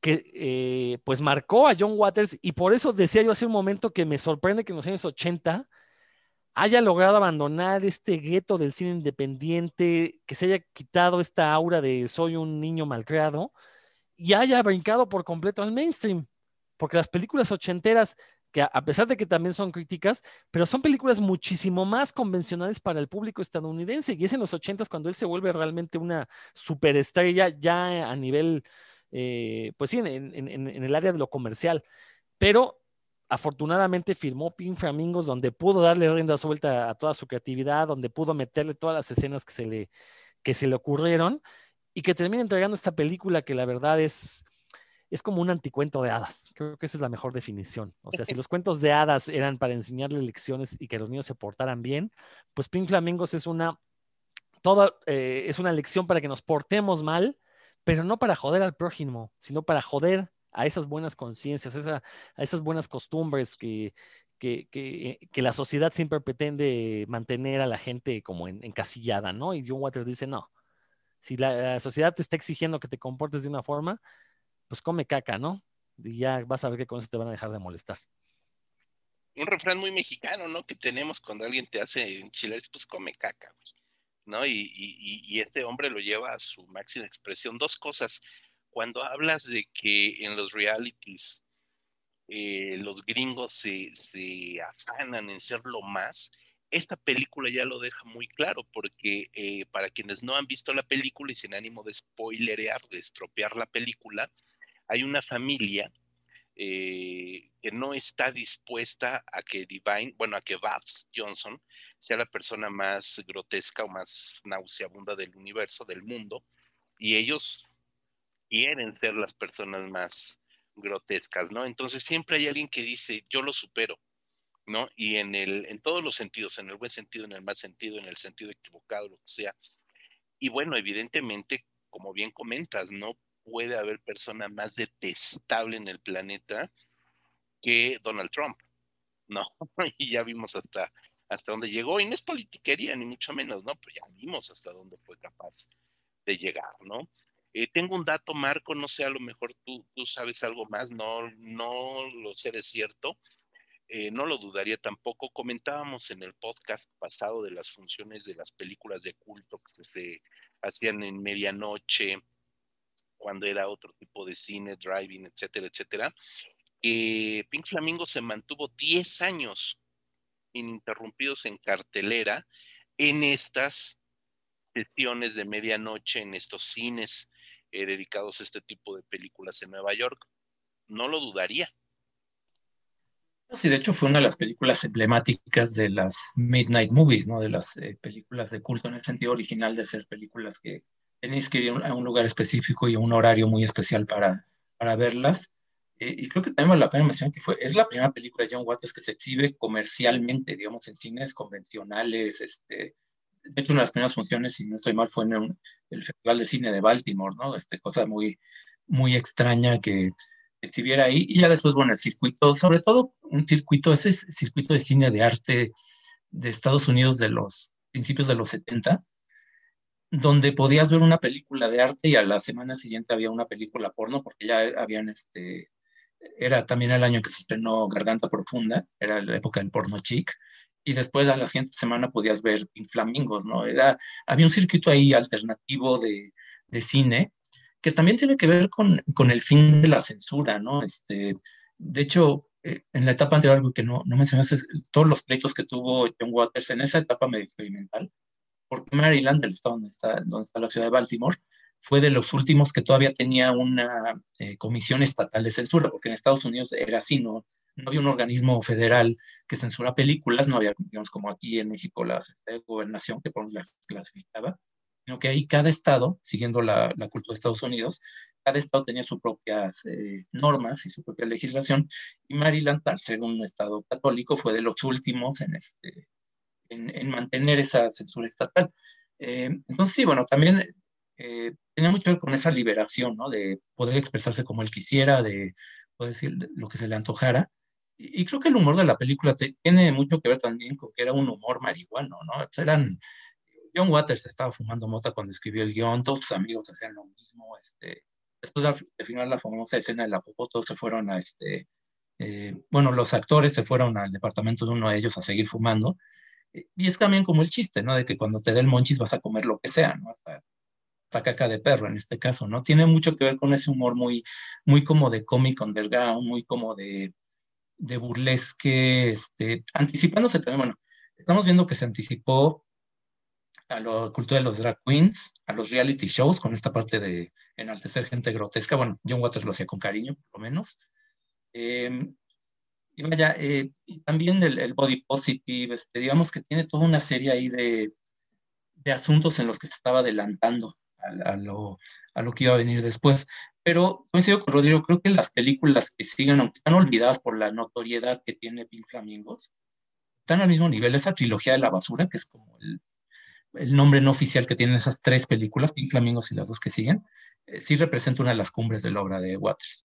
que eh, pues marcó a John Waters y por eso decía yo hace un momento que me sorprende que en los años 80 haya logrado abandonar este gueto del cine independiente, que se haya quitado esta aura de soy un niño malcriado y haya brincado por completo al mainstream. Porque las películas ochenteras, que a pesar de que también son críticas, pero son películas muchísimo más convencionales para el público estadounidense. Y es en los ochentas cuando él se vuelve realmente una superestrella ya a nivel, eh, pues sí, en, el área de lo comercial. Pero afortunadamente firmó Pink Flamingos, donde pudo darle rienda suelta a toda su creatividad, donde pudo meterle todas las escenas que se le, que se le ocurrieron y que termina entregando esta película que la verdad es, es como un anticuento de hadas. Creo que esa es la mejor definición. O sea, si los cuentos de hadas eran para enseñarle lecciones y que los niños se portaran bien, pues Pink Flamingos es una, toda, eh, es una lección para que nos portemos mal, pero no para joder al prójimo, sino para joder a esas buenas conciencias, a esas buenas costumbres que, que, que, la sociedad siempre pretende mantener a la gente como en, encasillada, ¿no? Y John Waters dice, no, si la, sociedad te está exigiendo que te comportes de una forma, pues come caca, ¿no? Y ya vas a ver que con eso te van a dejar de molestar. Un refrán muy mexicano, ¿no? Que tenemos cuando alguien te hace enchiladas, pues come caca, ¿no? Y, y, y, este hombre lo lleva a su máxima expresión. Dos cosas cuando hablas de que en los realities eh, los gringos se, se, afanan en ser lo más, esta película ya lo deja muy claro, porque eh, para quienes no han visto la película y sin ánimo de spoilerear, de estropear la película, hay una familia eh, que no está dispuesta a que Divine, bueno, a que Babs Johnson sea la persona más grotesca o más nauseabunda del universo, del mundo, y ellos quieren ser las personas más grotescas, ¿no? Entonces siempre hay alguien que dice, yo lo supero, ¿no? Y en, el, en todos los sentidos, en el buen sentido, en el mal sentido, en el sentido equivocado, lo que sea. Y bueno, evidentemente, como bien comentas, no puede haber persona más detestable en el planeta que Donald Trump, ¿no? y ya vimos hasta, hasta dónde llegó, y no es politiquería, ni mucho menos, ¿no? Pero ya vimos hasta dónde fue capaz de llegar, ¿no? Eh, tengo un dato, Marco, no sé, a lo mejor tú, tú sabes algo más, no, no lo sé de cierto, eh, no lo dudaría tampoco. Comentábamos en el podcast pasado de las funciones de las películas de culto que se, hacían en medianoche, cuando era otro tipo de cine, driving, etcétera, etcétera. que Pink Flamingo se mantuvo 10 años ininterrumpidos en cartelera en estas sesiones de medianoche, en estos cines eh, dedicados a este tipo de películas en Nueva York. No lo dudaría. Sí, de hecho fue una de las películas emblemáticas de las Midnight Movies, ¿no? De las eh, películas de culto en el sentido original de ser películas que tenéis que ir a un lugar específico y a un horario muy especial para, para verlas. Eh, y creo que también vale la pena mencionar que fue, es la primera película de John Waters que se exhibe comercialmente, digamos, en cines convencionales, este, de hecho, una de las primeras funciones, si no estoy mal, fue en el Festival de Cine de Baltimore, ¿no? Este, cosa muy, muy extraña que exhibiera ahí. Y ya después, bueno, el circuito, sobre todo un circuito, ese circuito de cine de arte de Estados Unidos de los principios de los 70, donde podías ver una película de arte y a la semana siguiente había una película porno, porque ya habían, este, era también el año que se estrenó Garganta Profunda, era la época del porno chic, y después a la siguiente semana podías ver Flamingos, ¿no? Era, había un circuito ahí alternativo de, de cine que también tiene que ver con, con, el fin de la censura, ¿no? Este, de hecho, eh, en la etapa anterior, algo que no, no mencionaste, todos los pleitos que tuvo John Waters en esa etapa medio experimental, porque Maryland, el estado donde está, la ciudad de Baltimore, fue de los últimos que todavía tenía una eh, comisión estatal de censura, porque en Estados Unidos era así, ¿no? no había un organismo federal que censura películas, no había, digamos, como aquí en México la Secretaría de Gobernación que por las clasificaba, sino que ahí cada estado, siguiendo la, la cultura de Estados Unidos, cada estado tenía sus propias eh, normas y su propia legislación, y Maryland, al ser un estado católico, fue de los últimos en, este, en, mantener esa censura estatal. Eh, entonces, sí, bueno, también eh, tenía mucho que ver con esa liberación, ¿no? De poder expresarse como él quisiera, de poder decir lo que se le antojara, y, creo que el humor de la película tiene mucho que ver también con que era un humor marihuano, ¿no? eran, John Waters estaba fumando mota cuando escribió el guion, todos sus amigos hacían lo mismo, este, después de final la famosa escena de la popó, todos se fueron a este, eh, bueno, los actores se fueron al departamento de uno de ellos a seguir fumando, y es también como el chiste, ¿no? De que cuando te dé el monchis vas a comer lo que sea, ¿no? Hasta, hasta caca de perro en este caso, ¿no? Tiene mucho que ver con ese humor muy, muy como de cómic underground, muy como de, de burlesque, este, anticipándose también, bueno, estamos viendo que se anticipó a la cultura de los drag queens, a los reality shows, con esta parte de enaltecer gente grotesca. Bueno, John Waters lo hacía con cariño, por lo menos. Em, y vaya, eh, y también el, body positive, este, digamos que tiene toda una serie ahí de, de asuntos en los que se estaba adelantando a, lo, a, lo, que iba a venir después. Pero coincido con Rodrigo, creo que las películas que siguen, aunque están olvidadas por la notoriedad que tiene Pink Flamingos, están al mismo nivel. Esa trilogía de la basura, que es como el, el nombre no oficial que tienen esas tres películas, Pink Flamingos y las dos que siguen, eh, sí representa una de las cumbres de la obra de Waters.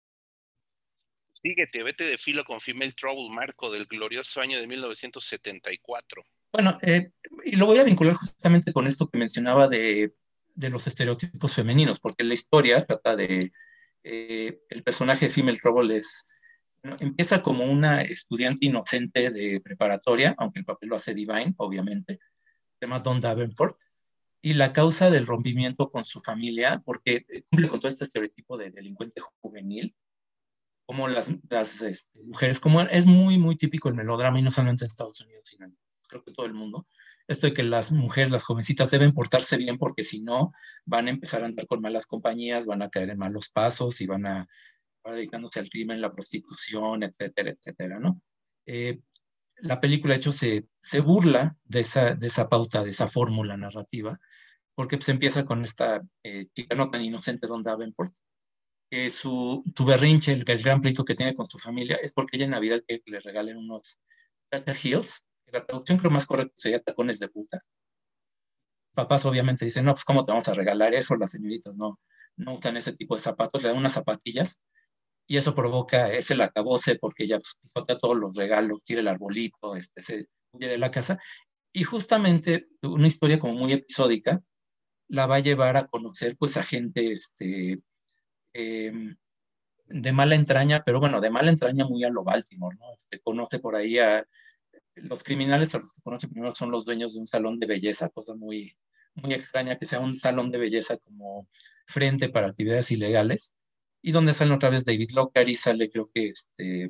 Síguete, vete de filo con Female Trouble, Marco, del glorioso año de 1974. Bueno, eh, y lo voy a vincular justamente con esto que mencionaba de, de los estereotipos femeninos, porque la historia trata de, eh, el personaje de Female Trouble es, empieza como una estudiante inocente de preparatoria, aunque el papel lo hace Divine, obviamente, se llama Don Davenport, y la causa del rompimiento con su familia, porque cumple con todo este estereotipo de delincuente juvenil, como las, este, mujeres, como es muy, muy típico el melodrama, y no solamente en Estados Unidos, sino en, creo que todo el mundo, esto de que las mujeres, las jovencitas deben portarse bien porque si no van a empezar a andar con malas compañías, van a caer en malos pasos y van a, dedicándose al crimen, la prostitución, etcétera, etcétera, ¿no? Eh, la película, de hecho, se, se burla de esa, de esa pauta, de esa fórmula narrativa, porque se pues, empieza con esta eh, chica no tan inocente, Don Davenport, que su, tu berrinche, el, gran pleito que tiene con su familia, es porque ella en Navidad que le regalen unos Tata Heels, que la traducción creo más correcta sería tacones de puta. Papás obviamente dicen, no, pues ¿cómo te vamos a regalar eso? Las señoritas no, no usan ese tipo de zapatos, le dan unas zapatillas y eso provoca ese lacabose porque ella pues, pisota todos los regalos, tira el arbolito, este, se huye de la casa. Y justamente una historia como muy episódica la va a llevar a conocer pues a gente este, em, de mala entraña, pero bueno, de mala entraña muy a lo Baltimore, ¿no? Este, conoce por ahí a los criminales, a los que conoce primero son los dueños de un salón de belleza, cosa muy, muy extraña que sea un salón de belleza como frente para actividades ilegales y donde sale otra vez David Locker y sale creo que este,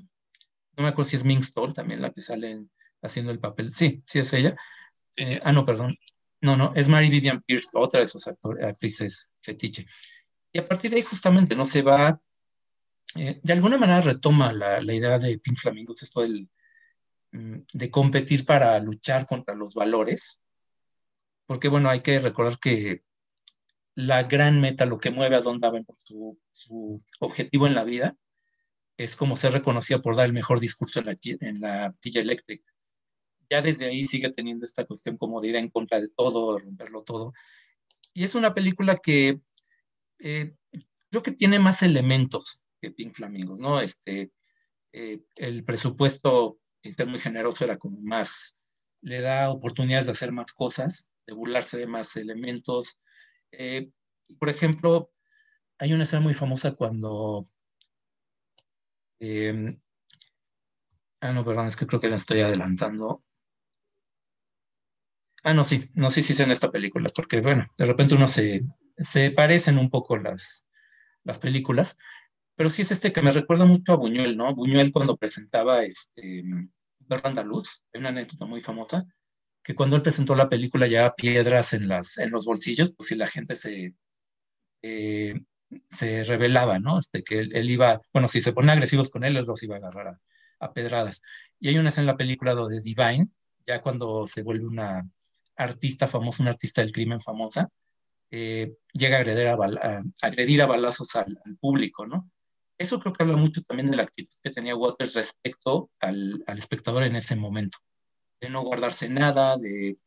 no me acuerdo si es Ming Stoll también la que sale haciendo el papel, sí, sí es ella. Eh, ah, no, perdón, no, no, es Mary Vivian Pierce, otra de sus actrices fetiche. Y a partir de ahí justamente no se va, eh, de alguna manera retoma la, la, idea de Pink Flamingos, esto del, mm, de competir para luchar contra los valores, porque bueno, hay que recordar que la gran meta, lo que mueve a Don Davenport, su, su objetivo en la vida, es como ser reconocida por dar el mejor discurso en la, en la tilla eléctrica. Ya desde ahí sigue teniendo esta cuestión como de ir en contra de todo, romperlo todo. Y es una película que eh, creo que tiene más elementos que Pink Flamingos, ¿no? Este, eh, el presupuesto, sin ser muy generoso, era como más, le da oportunidades de hacer más cosas, de burlarse de más elementos, eh, por ejemplo, hay una escena muy famosa cuando... Em, ah, no, perdón, es que creo que la estoy adelantando. Ah, no, sí, no sé si es en esta película, porque bueno, de repente uno se, se parecen un poco las, las películas, pero sí es este que me recuerda mucho a Buñuel, ¿no? Buñuel cuando presentaba este, Andaluz, hay una anécdota muy famosa, que cuando él presentó la película ya piedras en, las, en los bolsillos, pues si la gente se, eh, se revelaba, ¿no? Este, que él, iba, bueno, si se ponen agresivos con él, él los iba a agarrar a, pedradas. Y hay una escena en la película de Divine, ya cuando se vuelve una artista famosa, una artista del crimen famosa, eh, llega a agredir a, agredir a balazos al, al, público, ¿no? Eso creo que habla mucho también de la actitud que tenía Waters respecto al, al espectador en ese momento de no guardarse nada, de,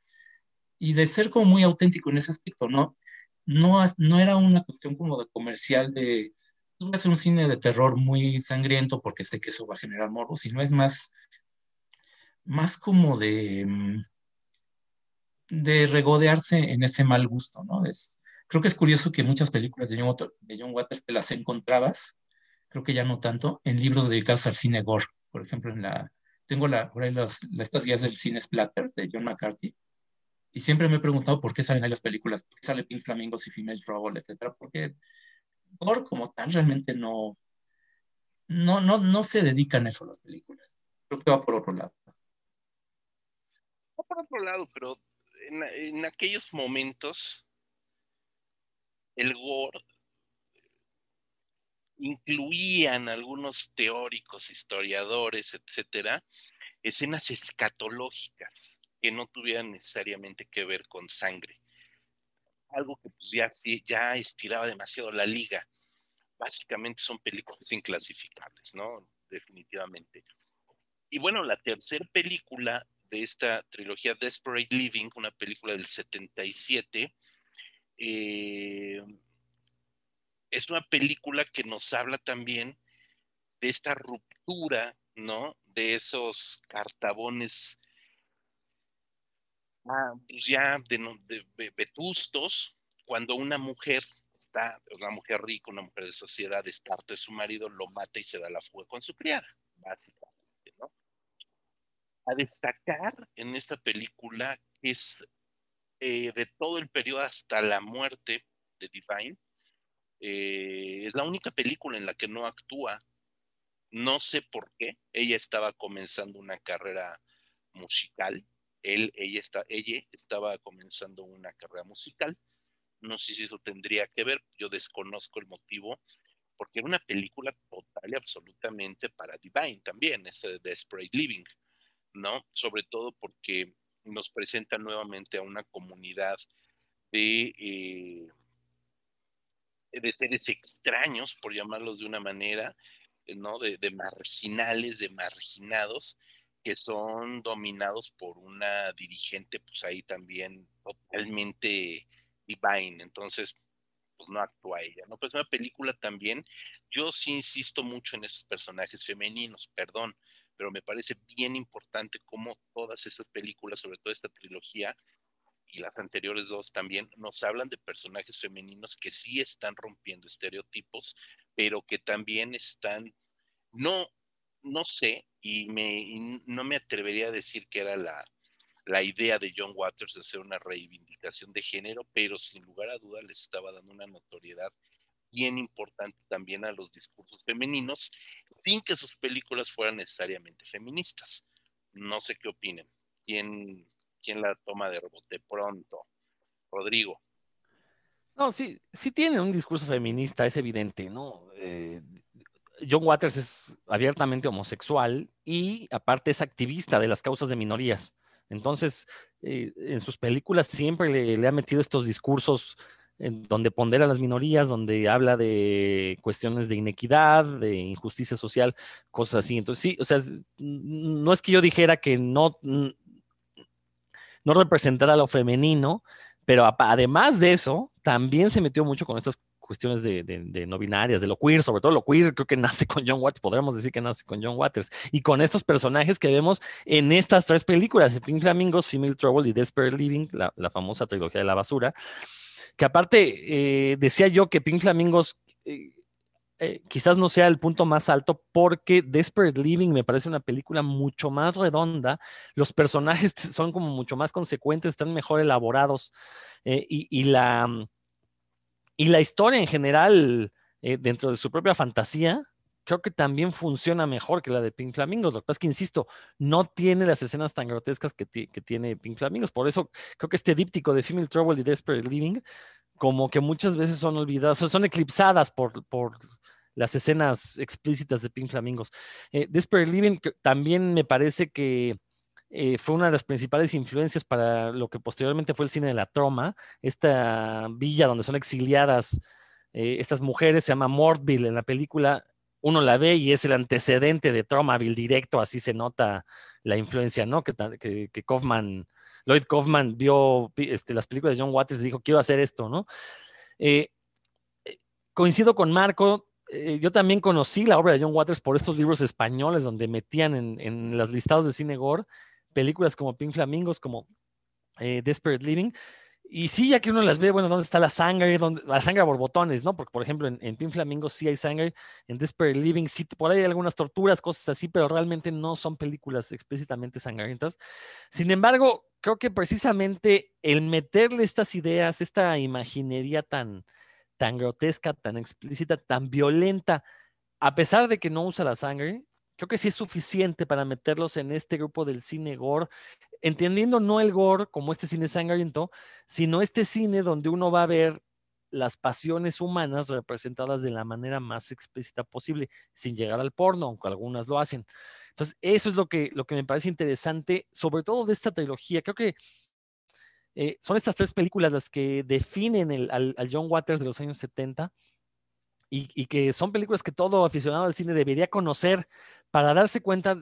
y de ser como muy auténtico en ese aspecto, ¿no? No, no era una cuestión como de comercial de no es un cine de terror muy sangriento porque sé que eso va a generar morbo, sino es más, más como de, mm, de regodearse en ese mal gusto, ¿no? Es, creo que es curioso que muchas películas de John, de John Waters te las encontrabas, creo que ya no tanto, en libros dedicados al cine gore. Por ejemplo, en la, tengo la, por ahí las, estas guías del cine splatter de John McCarthy, y siempre me he preguntado por qué salen ahí las películas, por qué sale Pink Flamingos y Female Trouble, etcétera, porque gore como tal realmente no, no, no, no se dedican a eso las películas. Creo que va por otro lado. Va por otro lado, pero en, en aquellos momentos el gore incluían algunos teóricos, historiadores, etcétera, escenas escatológicas que no tuvieran necesariamente que ver con sangre. Algo que pues ya, ya estiraba demasiado la liga. Básicamente son películas inclasificables, ¿no? Definitivamente. Y bueno, la tercera película de esta trilogía Desperate Living, una película del 77, eh, es una película que nos habla también de esta ruptura, ¿no? De esos cartabones ah, pues ya de, vetustos, cuando una mujer está, una mujer rica, una mujer de sociedad, descarta a su marido, lo mata y se da la fuga con su criada, básicamente. A destacar en esta película es eh, de todo el periodo hasta la muerte de Divine, eh, es la única película en la que no actúa. No sé por qué. Ella estaba comenzando una carrera musical. Él, ella, está, ella estaba comenzando una carrera musical. No sé si eso tendría que ver. Yo desconozco el motivo porque era una película total y absolutamente para Divine también, este de Desperate Living, ¿no? Sobre todo porque nos presenta nuevamente a una comunidad de eh, de seres extraños, por llamarlos de una manera, ¿no? De, marginales, de marginados, que son dominados por una dirigente, pues ahí también totalmente divine. Entonces, pues no actúa ella, ¿no? Pues una película también, yo sí insisto mucho en esos personajes femeninos, perdón, pero me parece bien importante cómo todas esas películas, sobre todo esta trilogía, y las anteriores dos también nos hablan de personajes femeninos que sí están rompiendo estereotipos, pero que también están, no, no sé, y, me, no me atrevería a decir que era la, la idea de John Waters de hacer una reivindicación de género, pero sin lugar a duda les estaba dando una notoriedad bien importante también a los discursos femeninos, sin que sus películas fueran necesariamente feministas. No sé qué opinen. ¿Quién, quién la toma de rebote pronto. Rodrigo. No, sí, sí tiene un discurso feminista, es evidente, ¿no? Eh, John Waters es abiertamente homosexual y aparte es activista de las causas de minorías. Entonces, eh, en sus películas siempre le, ha metido estos discursos donde pondera las minorías, donde habla de cuestiones de inequidad, de injusticia social, cosas así. Entonces, sí, o sea, no es que yo dijera que no, no representar a lo femenino, pero además de eso, también se metió mucho con estas cuestiones de, no binarias, de lo queer, sobre todo lo queer, creo que nace con John Waters, podríamos decir que nace con John Waters, y con estos personajes que vemos en estas tres películas, Pink Flamingos, Female Trouble y Desperate Living, la, famosa trilogía de la basura, que aparte eh, decía yo que Pink Flamingos eh, eh, quizás no sea el punto más alto porque Desperate Living me parece una película mucho más redonda, los personajes son como mucho más consecuentes, están mejor elaborados y, la, y la historia en general dentro de su propia fantasía creo que también funciona mejor que la de Pink Flamingos. Lo que pasa es que, insisto, no tiene las escenas tan grotescas que, tiene Pink Flamingos. Por eso creo que este díptico de Female Trouble y Desperate Living como que muchas veces son olvidadas, son eclipsadas por, las escenas explícitas de Pink Flamingos. Eh, Desperate Living también me parece que eh, fue una de las principales influencias para lo que posteriormente fue el cine de la troma, esta villa donde son exiliadas eh, estas mujeres, se llama Mortville en la película, uno la ve y es el antecedente de Tromaville directo, así se nota la influencia, ¿no? Que, que, Kaufman, Lloyd Kaufman vio este, las películas de John Waters y dijo, quiero hacer esto, ¿no? coincido con Marco, eh, yo también conocí la obra de John Waters por estos libros españoles donde metían en, en los listados de cine gore películas como Pink Flamingos, como eh, Desperate Living. Y sí, ya que uno las ve, bueno, ¿dónde está la sangre? ¿Dónde, la sangre a borbotones, ¿no? Porque, por ejemplo, en, Pink Flamingos sí hay sangre, en Desperate Living sí, por ahí hay algunas torturas, cosas así, pero realmente no son películas explícitamente sangrientas. Sin embargo, creo que precisamente el meterle estas ideas, esta imaginería tan, tan grotesca, tan explícita, tan violenta, a pesar de que no usa la sangre, creo que sí es suficiente para meterlos en este grupo del cine gore, entendiendo no el gore como este cine sangriento, sino este cine donde uno va a ver las pasiones humanas representadas de la manera más explícita posible, sin llegar al porno, aunque algunas lo hacen. Entonces, eso es lo que, lo que me parece interesante, sobre todo de esta trilogía. Creo que eh, son estas tres películas las que definen al, John Waters de los años 70 y, y, que son películas que todo aficionado al cine debería conocer para darse cuenta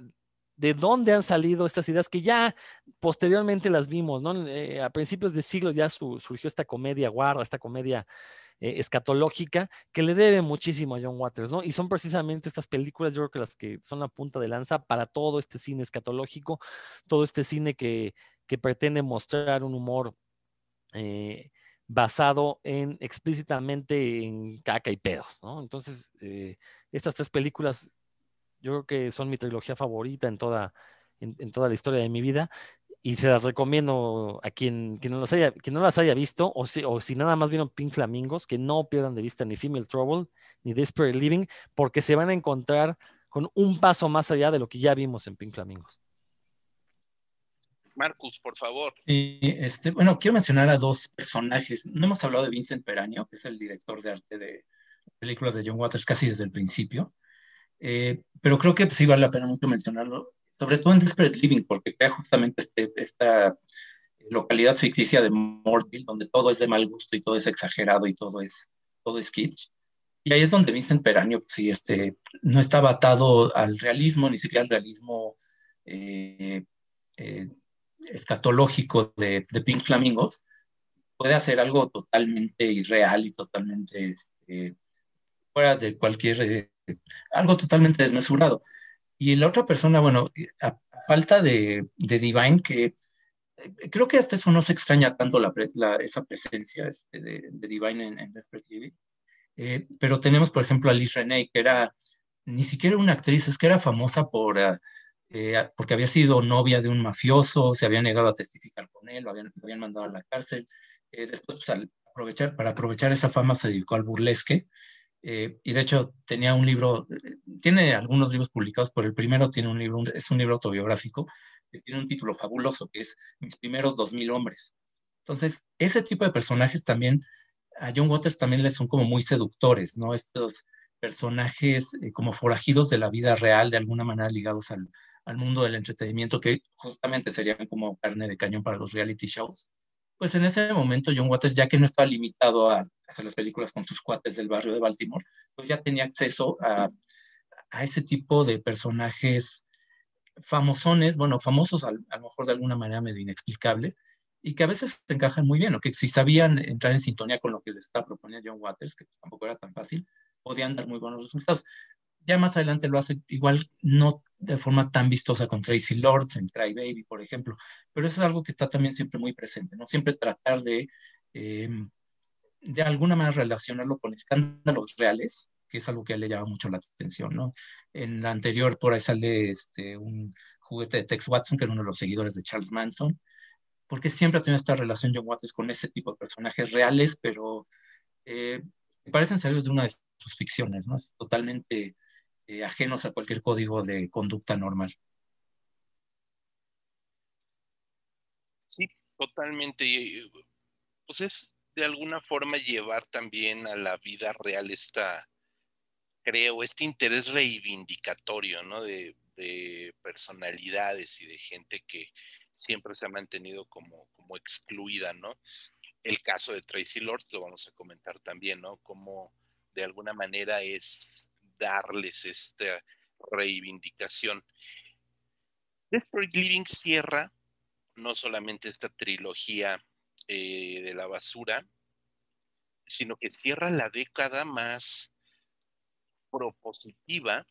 de dónde han salido estas ideas que ya posteriormente las vimos, ¿no? Eh, a principios de siglo ya su, surgió esta comedia guarda, esta comedia eh, escatológica que le debe muchísimo a John Waters, ¿no? Y son precisamente estas películas, yo creo que las que son la punta de lanza para todo este cine escatológico, todo este cine que, que pretende mostrar un humor eh, basado en explícitamente en caca y pedos, ¿no? Entonces, estas tres películas yo creo que son mi trilogía favorita en toda, en, en toda la historia de mi vida y se las recomiendo a quien, quien, no, las haya, quien no las haya visto o si, o si nada más vieron Pink Flamingos, que no pierdan de vista ni Female Trouble ni Desperate Living, porque se van a encontrar con un paso más allá de lo que ya vimos en Pink Flamingos. Marcus, por favor. Y este, bueno, quiero mencionar a dos personajes. No hemos hablado de Vincent Peranio, que es el director de arte de películas de John Waters casi desde el principio. Eh, pero creo que pues, sí vale la pena mucho mencionarlo, sobre todo en Desperate Living, porque crea justamente este, esta localidad ficticia de Mortville, donde todo es de mal gusto y todo es exagerado y todo es, todo es kitsch. Y ahí es donde Vincent Peranio, pues, sí, este, no estaba atado al realismo, ni siquiera al realismo eh, eh, escatológico de, de, Pink Flamingos, puede hacer algo totalmente irreal y totalmente este, fuera de cualquier, eh, algo totalmente desmesurado. Y la otra persona, bueno, a, a falta de, de, Divine, que eh, creo que hasta eso no se extraña tanto la, la, esa presencia este, de, de, Divine en, en Desperate Living. Eh, pero tenemos, por ejemplo, a Liz Renee, que era ni siquiera una actriz, es que era famosa por... Uh, eh, porque había sido novia de un mafioso, se había negado a testificar con él, lo habían, lo habían mandado a la cárcel. Eh, después, pues, al aprovechar, para aprovechar esa fama, se dedicó al burlesque. Eh, y de hecho, tenía un libro, tiene algunos libros publicados, pero el primero tiene un libro, es un libro autobiográfico, que tiene un título fabuloso, que es Mis primeros dos mil hombres. Entonces, ese tipo de personajes también, a John Waters también le son como muy seductores, ¿no? Estos personajes eh, como forajidos de la vida real, de alguna manera ligados al, al mundo del entretenimiento, que justamente serían como carne de cañón para los reality shows. Pues en ese momento John Waters, ya que no estaba limitado a hacer las películas con sus cuates del barrio de Baltimore, pues ya tenía acceso a, ese tipo de personajes famosones, bueno, famosos a, a, lo mejor de alguna manera medio inexplicables, y que a veces se encajan muy bien, o que si sabían entrar en sintonía con lo que les estaba proponiendo John Waters, que tampoco era tan fácil, podían dar muy buenos resultados. Ya más adelante lo hace igual, no de forma tan vistosa con Tracy Lords en Cry Baby, por ejemplo, pero eso es algo que está también siempre muy presente, ¿no? Siempre tratar de, eh, de alguna manera relacionarlo con escándalos reales, que es algo que le llama mucho la atención, ¿no? En la anterior por ahí sale este, un juguete de Tex Watson, que era uno de los seguidores de Charles Manson, porque siempre ha tenido esta relación John Waters con ese tipo de personajes reales, pero eh, parecen salidos de una de sus ficciones, ¿no? Es totalmente eh, ajenos a cualquier código de conducta normal. Sí, totalmente. Pues es de alguna forma llevar también a la vida real esta, creo, este interés reivindicatorio, ¿no? De, de personalidades y de gente que siempre se ha mantenido como, como excluida, ¿no? El caso de Tracy Lords lo vamos a comentar también, ¿no? Como de alguna manera es darles esta reivindicación. Desperate Living cierra no solamente esta trilogía eh, de la basura, sino que cierra la década más propositiva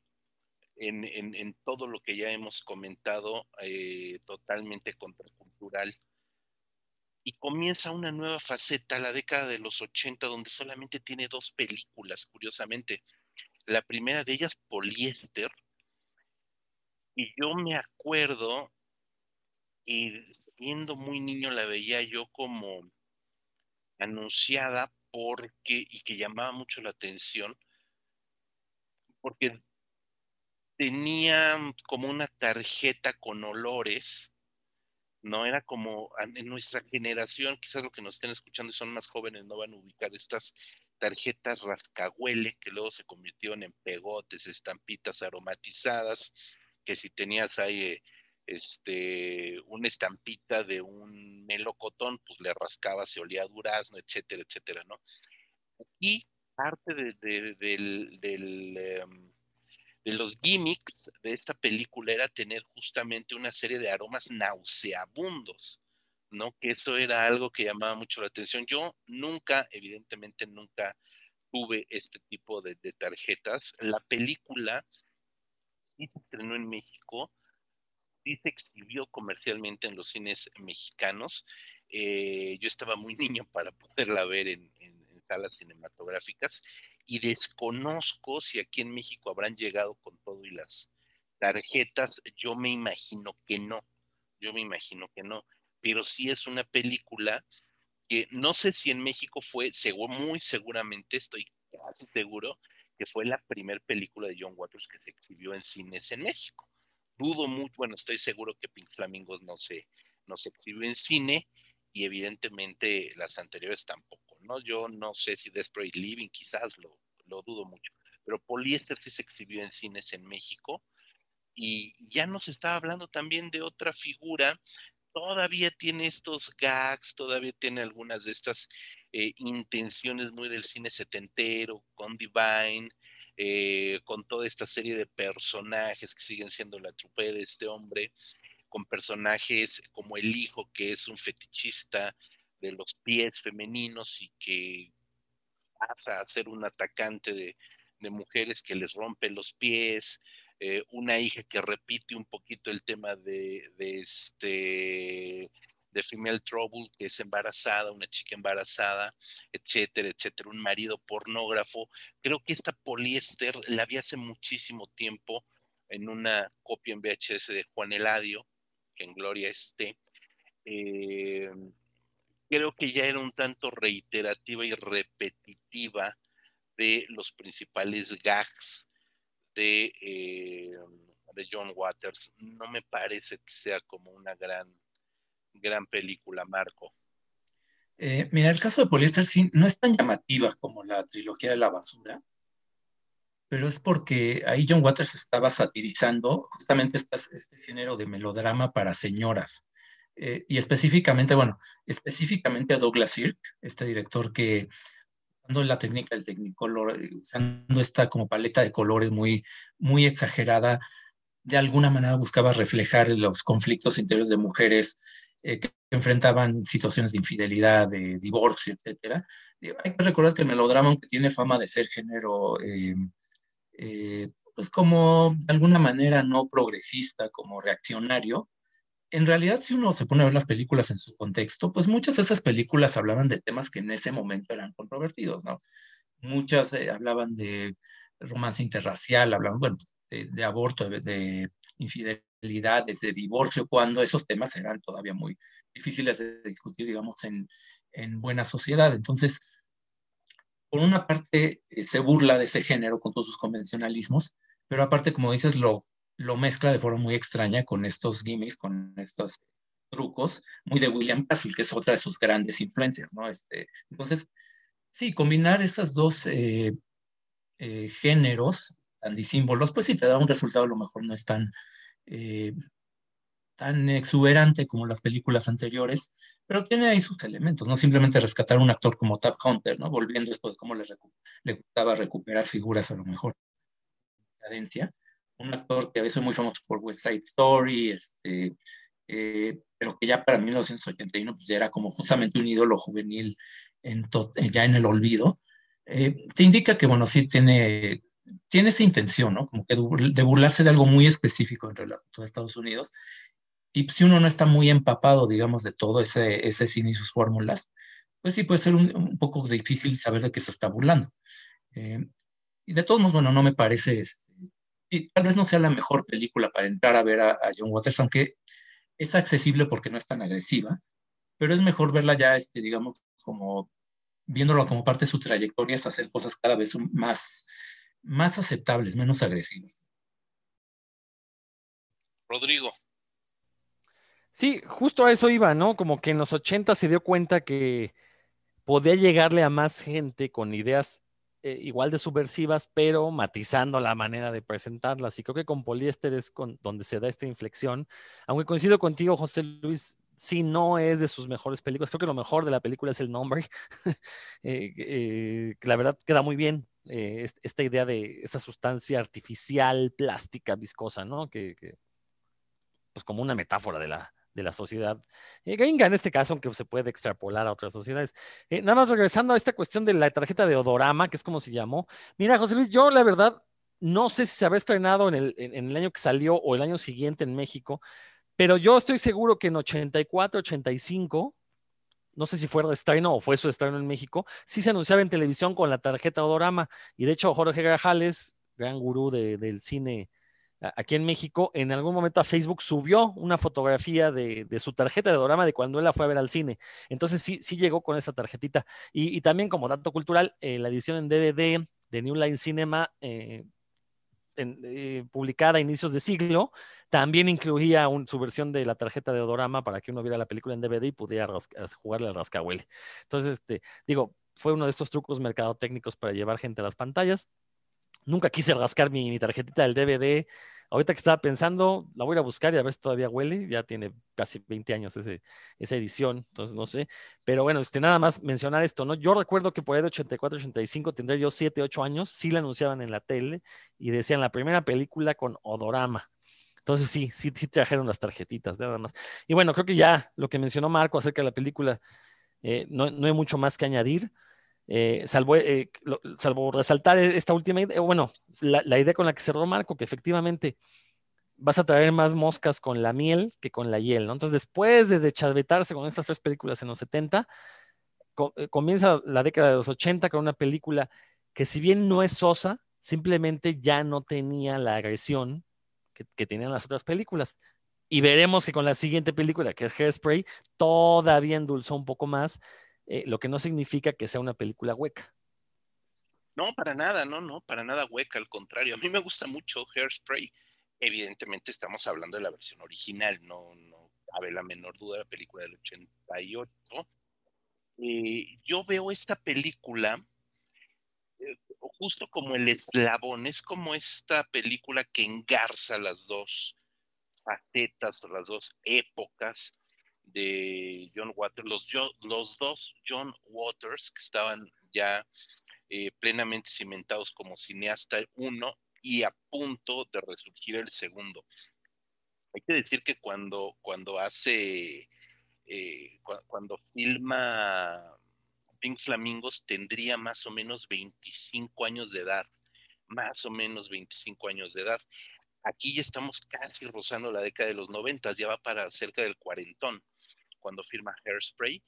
en, todo lo que ya hemos comentado, eh, totalmente contracultural. Y comienza una nueva faceta, la década de los 80, donde solamente tiene dos películas, curiosamente. La primera de ellas, Poliéster. Y yo me acuerdo, y siendo muy niño la veía yo como anunciada porque, y que llamaba mucho la atención, porque tenía como una tarjeta con olores, ¿no? Era como en nuestra generación, quizás lo que nos estén escuchando y son más jóvenes no van a ubicar estas tarjetas rascahuele que luego se convirtieron en pegotes, estampitas aromatizadas, que si tenías ahí eh, este, una estampita de un melocotón, pues le rascabas y olía a durazno, etcétera, etcétera, ¿no? Y parte del, em, de los gimmicks de esta película era tener justamente una serie de aromas nauseabundos, ¿no? Que eso era algo que llamaba mucho la atención. Yo nunca, evidentemente nunca tuve este tipo de, tarjetas. La película sí se estrenó en México, sí se exhibió comercialmente en los cines mexicanos. Eh, yo estaba muy niño para poderla ver en, en salas cinematográficas y desconozco si aquí en México habrán llegado con todo y las tarjetas. Yo me imagino que no, yo me imagino que no, pero sí es una película que no sé si en México fue, seguro, muy seguramente, estoy casi seguro, que fue la primera película de John Waters que se exhibió en cines en México. Dudo mucho, bueno, estoy seguro que Pink Flamingos no se, no se exhibió en cine y evidentemente las anteriores tampoco. ¿no? Yo no sé si Desperate Living, quizás lo, lo dudo mucho, pero Poliéster sí se exhibió en cines en México y ya nos estaba hablando también de otra figura, todavía tiene estos gags, todavía tiene algunas de estas eh, intenciones muy del cine setentero, con Divine, eh, con toda esta serie de personajes que siguen siendo la trupe de este hombre, con personajes como el hijo que es un fetichista, de los pies femeninos y que pasa a ser un atacante de, mujeres que les rompe los pies, eh, una hija que repite un poquito el tema de, este de female trouble, que es embarazada, una chica embarazada, etcétera, etcétera, un marido pornógrafo. Creo que esta poliéster la vi hace muchísimo tiempo en una copia en VHS de Juan Eladio, que en gloria esté. Eh, creo que ya era un tanto reiterativa y repetitiva de los principales gags de, eh, de John Waters. No me parece que sea como una gran, gran película, Marco. Eh, mira, el caso de Poliéster sí no es tan llamativa como la trilogía de la basura, pero es porque ahí John Waters estaba satirizando justamente este género de melodrama para señoras. Eh, y específicamente, bueno, específicamente a Douglas Sirk, este director que usando la técnica del Technicolor, eh, usando esta como paleta de colores muy, muy exagerada, de alguna manera buscaba reflejar los conflictos interiores de mujeres eh, que enfrentaban situaciones de infidelidad, de divorcio, etc. hay que recordar que el melodrama, aunque tiene fama de ser género, pues como de alguna manera no progresista, como reaccionario, en realidad, si uno se pone a ver las películas en su contexto, pues muchas de esas películas hablaban de temas que en ese momento eran controvertidos, ¿no? Muchas eh, hablaban de romance interracial, hablaban, bueno, de, aborto, de, infidelidades, de divorcio, cuando esos temas eran todavía muy difíciles de discutir, digamos, en, en buena sociedad. Entonces, por una parte, eh, se burla de ese género con todos sus convencionalismos, pero aparte, como dices, lo lo mezcla de forma muy extraña con estos gimmicks, con estos trucos, muy de William Castle, que es otra de sus grandes influencias, ¿no? Este, entonces, sí, combinar estos dos eh, eh, géneros tan disímbolos, pues sí te da un resultado, a lo mejor no es tan, eh, tan exuberante como las películas anteriores, pero tiene ahí sus elementos, no simplemente rescatar un actor como Tab Hunter, ¿no? Volviendo esto de cómo le, gustaba recuperar figuras a lo mejor cadencia, un actor que a veces es muy famoso por West Side Story, este, eh, pero que ya para 1981 pues ya era como justamente un ídolo juvenil en ya en el olvido, eh, te indica que, bueno, sí tiene tiene esa intención, ¿no? Como que de burlarse de algo muy específico entre la, de Estados Unidos. Y si uno no está muy empapado, digamos, de todo ese, ese cine y sus fórmulas, pues sí puede ser un, poco difícil saber de qué se está burlando. Eh, y de todos modos, bueno, no me parece, y tal vez no sea la mejor película para entrar a ver a, John Waters, aunque es accesible porque no es tan agresiva, pero es mejor verla ya, este, digamos, como viéndolo como parte de su trayectoria, es hacer cosas cada vez más, más aceptables, menos agresivas. Rodrigo. Sí, justo a eso iba, ¿no? Como que en los 80 se dio cuenta que podía llegarle a más gente con ideas eh, igual de subversivas, pero matizando la manera de presentarlas. Y creo que con poliéster es con, donde se da esta inflexión. Aunque coincido contigo, José Luis, sí no es de sus mejores películas. Creo que lo mejor de la película es el nombre. Eh, eh, la verdad queda muy bien. esta idea de esta sustancia artificial, plástica, viscosa, ¿no? Que, que, pues como una metáfora de la, de la sociedad eh, gringa en este caso, aunque se puede extrapolar a otras sociedades. Eh, nada más regresando a esta cuestión de la tarjeta de odorama, que es como se llamó. Mira, José Luis, yo la verdad no sé si se habrá estrenado en el, en, el año que salió o el año siguiente en México, pero yo estoy seguro que en 84, 85, no sé si fue de estreno o fue su estreno en México, sí se anunciaba en televisión con la tarjeta Odorama. Y de hecho, Jorge Grajales, gran gurú del cine aquí en México, en algún momento a Facebook subió una fotografía de, su tarjeta de dorama de cuando él la fue a ver al cine. Entonces sí, sí llegó con esa tarjetita. Y, también como dato cultural, eh, la edición en DVD de New Line Cinema, eh, eh, publicada a inicios de siglo, también incluía su versión de la tarjeta de Odorama para que uno viera la película en DVD y pudiera jugarle al rascahuele. Entonces, este, digo, fue uno de estos trucos mercadotécnicos para llevar gente a las pantallas. Nunca quise rascar mi, tarjetita del DVD. Ahorita que estaba pensando, la voy a buscar y a ver si todavía huele. Ya tiene casi 20 años ese, esa edición, entonces no sé. Pero bueno, este, nada más mencionar esto, ¿no? Yo recuerdo que por ahí de 84, 85 tendré yo 7, 8 años, sí la anunciaban en la tele y decían la primera película con odorama. Entonces sí, sí, sí trajeron las tarjetitas, nada más. Y bueno, creo que ya lo que mencionó Marco acerca de la película, eh, no, no hay mucho más que añadir. Eh, salvo, eh, salvo, resaltar esta última idea, bueno, la, idea con la que cerró Marco, que efectivamente vas a traer más moscas con la miel que con la hiel, ¿no? Entonces, después de dechavetarse con estas tres películas en los 70, eh, comienza la década de los 80 con una película que si bien no es sosa, simplemente ya no tenía la agresión que, que tenían las otras películas. Y veremos que con la siguiente película, que es Hairspray, todavía endulzó un poco más eh, lo que no significa que sea una película hueca. No, para nada, no, no, para nada hueca, al contrario. A mí me gusta mucho Hairspray. Evidentemente estamos hablando de la versión original, no, no cabe la menor duda de la película del 88. Eh, yo veo esta película eh, justo como el eslabón, es como esta película que engarza las dos facetas o las dos épocas de John Waters, los, los dos John Waters que estaban ya eh, plenamente cimentados como cineasta uno y a punto de resurgir el segundo. Hay que decir que cuando, cuando hace, eh, cuando filma Pink Flamingos tendría más o menos 25 años de edad, más o menos 25 años de edad. Aquí ya estamos casi rozando la década de los 90, ya va para cerca del cuarentón cuando firma Hairspray.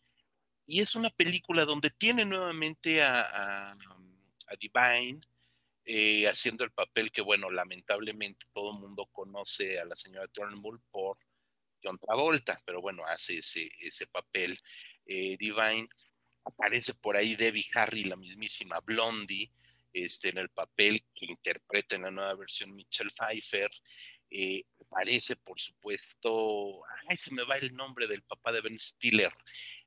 Y es una película donde tiene nuevamente a, Divine eh, haciendo el papel que, bueno, lamentablemente todo el mundo conoce a la señora Turnbull por John Travolta, pero bueno, hace ese, ese papel eh, Divine. Aparece por ahí Debbie Harry, la mismísima Blondie, este, en el papel que interpreta en la nueva versión Michelle Pfeiffer. Eh, aparece, por supuesto, ay, se me va el nombre del papá de Ben Stiller.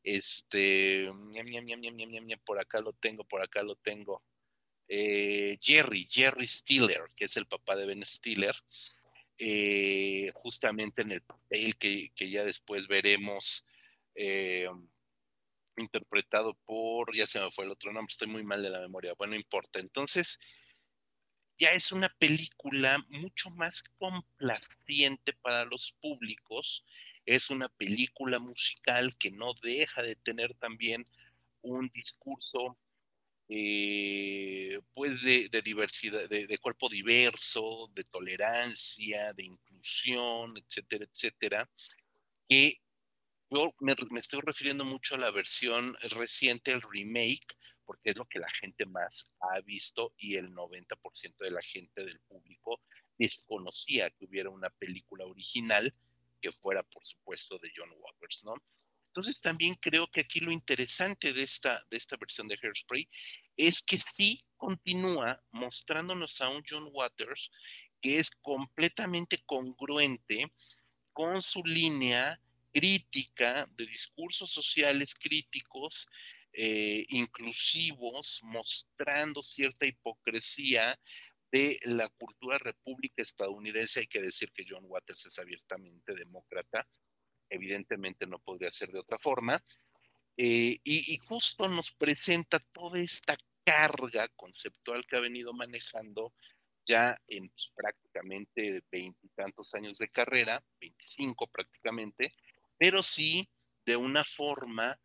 Este, por acá lo tengo, por acá lo tengo. Eh, Jerry, Jerry Stiller, que es el papá de Ben Stiller, eh, justamente en el papel que, ya después veremos interpretado por, ya se me fue el otro nombre, estoy muy mal de la memoria, bueno, no importa. Entonces, ya es una película mucho más complaciente para los públicos. Es una película musical que no deja de tener también un discurso eh, pues de, diversidad, de, cuerpo diverso, de tolerancia, de inclusión, etcétera, etcétera, que yo me, estoy refiriendo mucho a la versión reciente, el remake, porque es lo que la gente más ha visto y el 90% de la gente del público desconocía que hubiera una película original que fuera, por supuesto, de John Waters, ¿no? Entonces también creo que aquí lo interesante de esta, de esta versión de Hairspray es que sí continúa mostrándonos a un John Waters que es completamente congruente con su línea crítica de discursos sociales críticos, eh, inclusivos, mostrando cierta hipocresía de la cultura república estadounidense. Hay que decir que John Waters es abiertamente demócrata, evidentemente no podría ser de otra forma. Eh, y, justo nos presenta toda esta carga conceptual que ha venido manejando ya en pues, prácticamente veintitantos años de carrera, 25 prácticamente, pero sí de una forma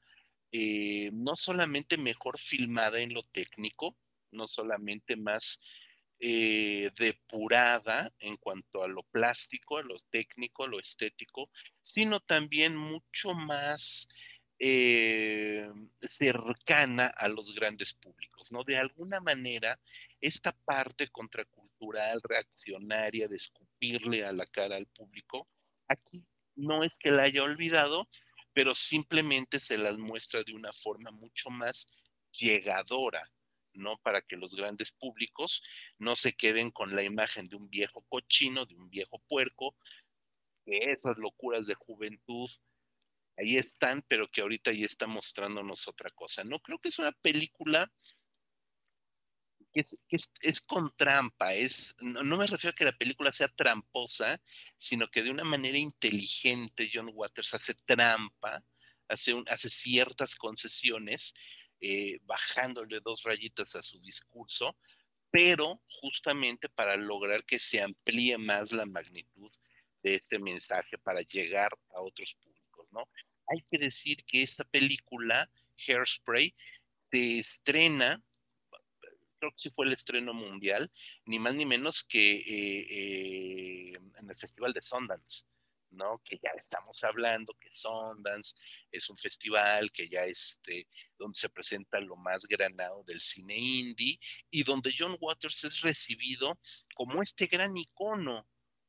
eh, no solamente mejor filmada en lo técnico, no solamente más eh, depurada en cuanto a lo plástico, a lo técnico, a lo estético, sino también mucho más eh, cercana a los grandes públicos, ¿no? De alguna manera, esta parte contracultural, reaccionaria, de escupirle a la cara al público, aquí no es que la haya olvidado, pero simplemente se las muestra de una forma mucho más llegadora ¿no? Para que los grandes públicos no se queden con la imagen de un viejo cochino, de un viejo puerco, que esas locuras de juventud ahí están, pero que ahorita ya está mostrándonos otra cosa. No creo que es una película que es, con trampa, es, no, me refiero a que la película sea tramposa, sino que de una manera inteligente John Waters hace trampa, hace, hace ciertas concesiones eh, bajándole dos rayitas a su discurso, pero justamente para lograr que se amplíe más la magnitud de este mensaje para llegar a otros públicos, ¿no? Hay que decir que esta película, Hairspray, se estrena, creo que sí fue el estreno mundial, ni más ni menos que eh, eh, en el Festival de Sundance. ¿no? Que ya estamos hablando que Sundance es un festival que ya este, donde se presenta lo más granado del cine indie y donde John Waters es recibido como este gran icono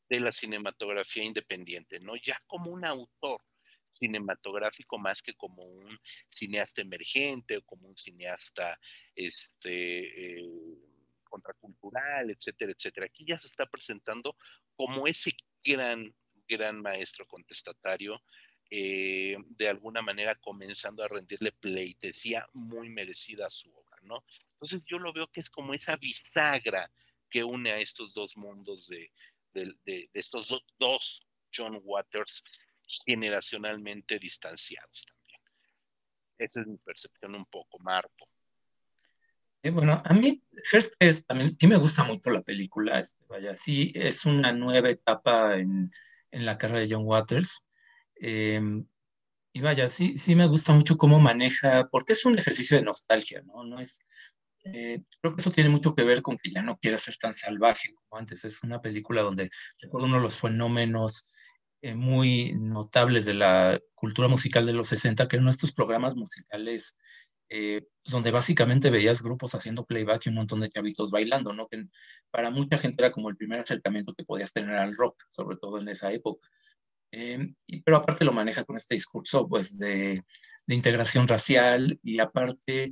de la cinematografía independiente, ¿no? Ya como un autor cinematográfico más que como un cineasta emergente o como un cineasta este, eh, contracultural, etcétera, etcétera. Aquí ya se está presentando como ese gran gran maestro contestatario, eh, de alguna manera comenzando a rendirle pleitesía muy merecida a su obra, ¿no? Entonces yo lo veo que es como esa bisagra que une a estos dos mundos de, estos dos John Waters generacionalmente distanciados también. Esa es mi percepción un poco, Marco. Eh, bueno, a mí también sí me gusta mucho la película, este, vaya, sí es una nueva etapa en, en la carrera de John Waters. Em, y vaya, sí, sí me gusta mucho cómo maneja, porque es un ejercicio de nostalgia, ¿no? no es, eh, creo que eso tiene mucho que ver con que ya no quiera ser tan salvaje como antes. Es una película donde recuerdo uno de los fenómenos eh, muy notables de la cultura musical de los 60, que eran estos programas musicales eh, donde básicamente veías grupos haciendo playback y un montón de chavitos bailando, ¿no? Que para mucha gente era como el primer acercamiento que podías tener al rock, sobre todo en esa época. Em, pero aparte lo maneja con este discurso, pues, de, integración racial y aparte,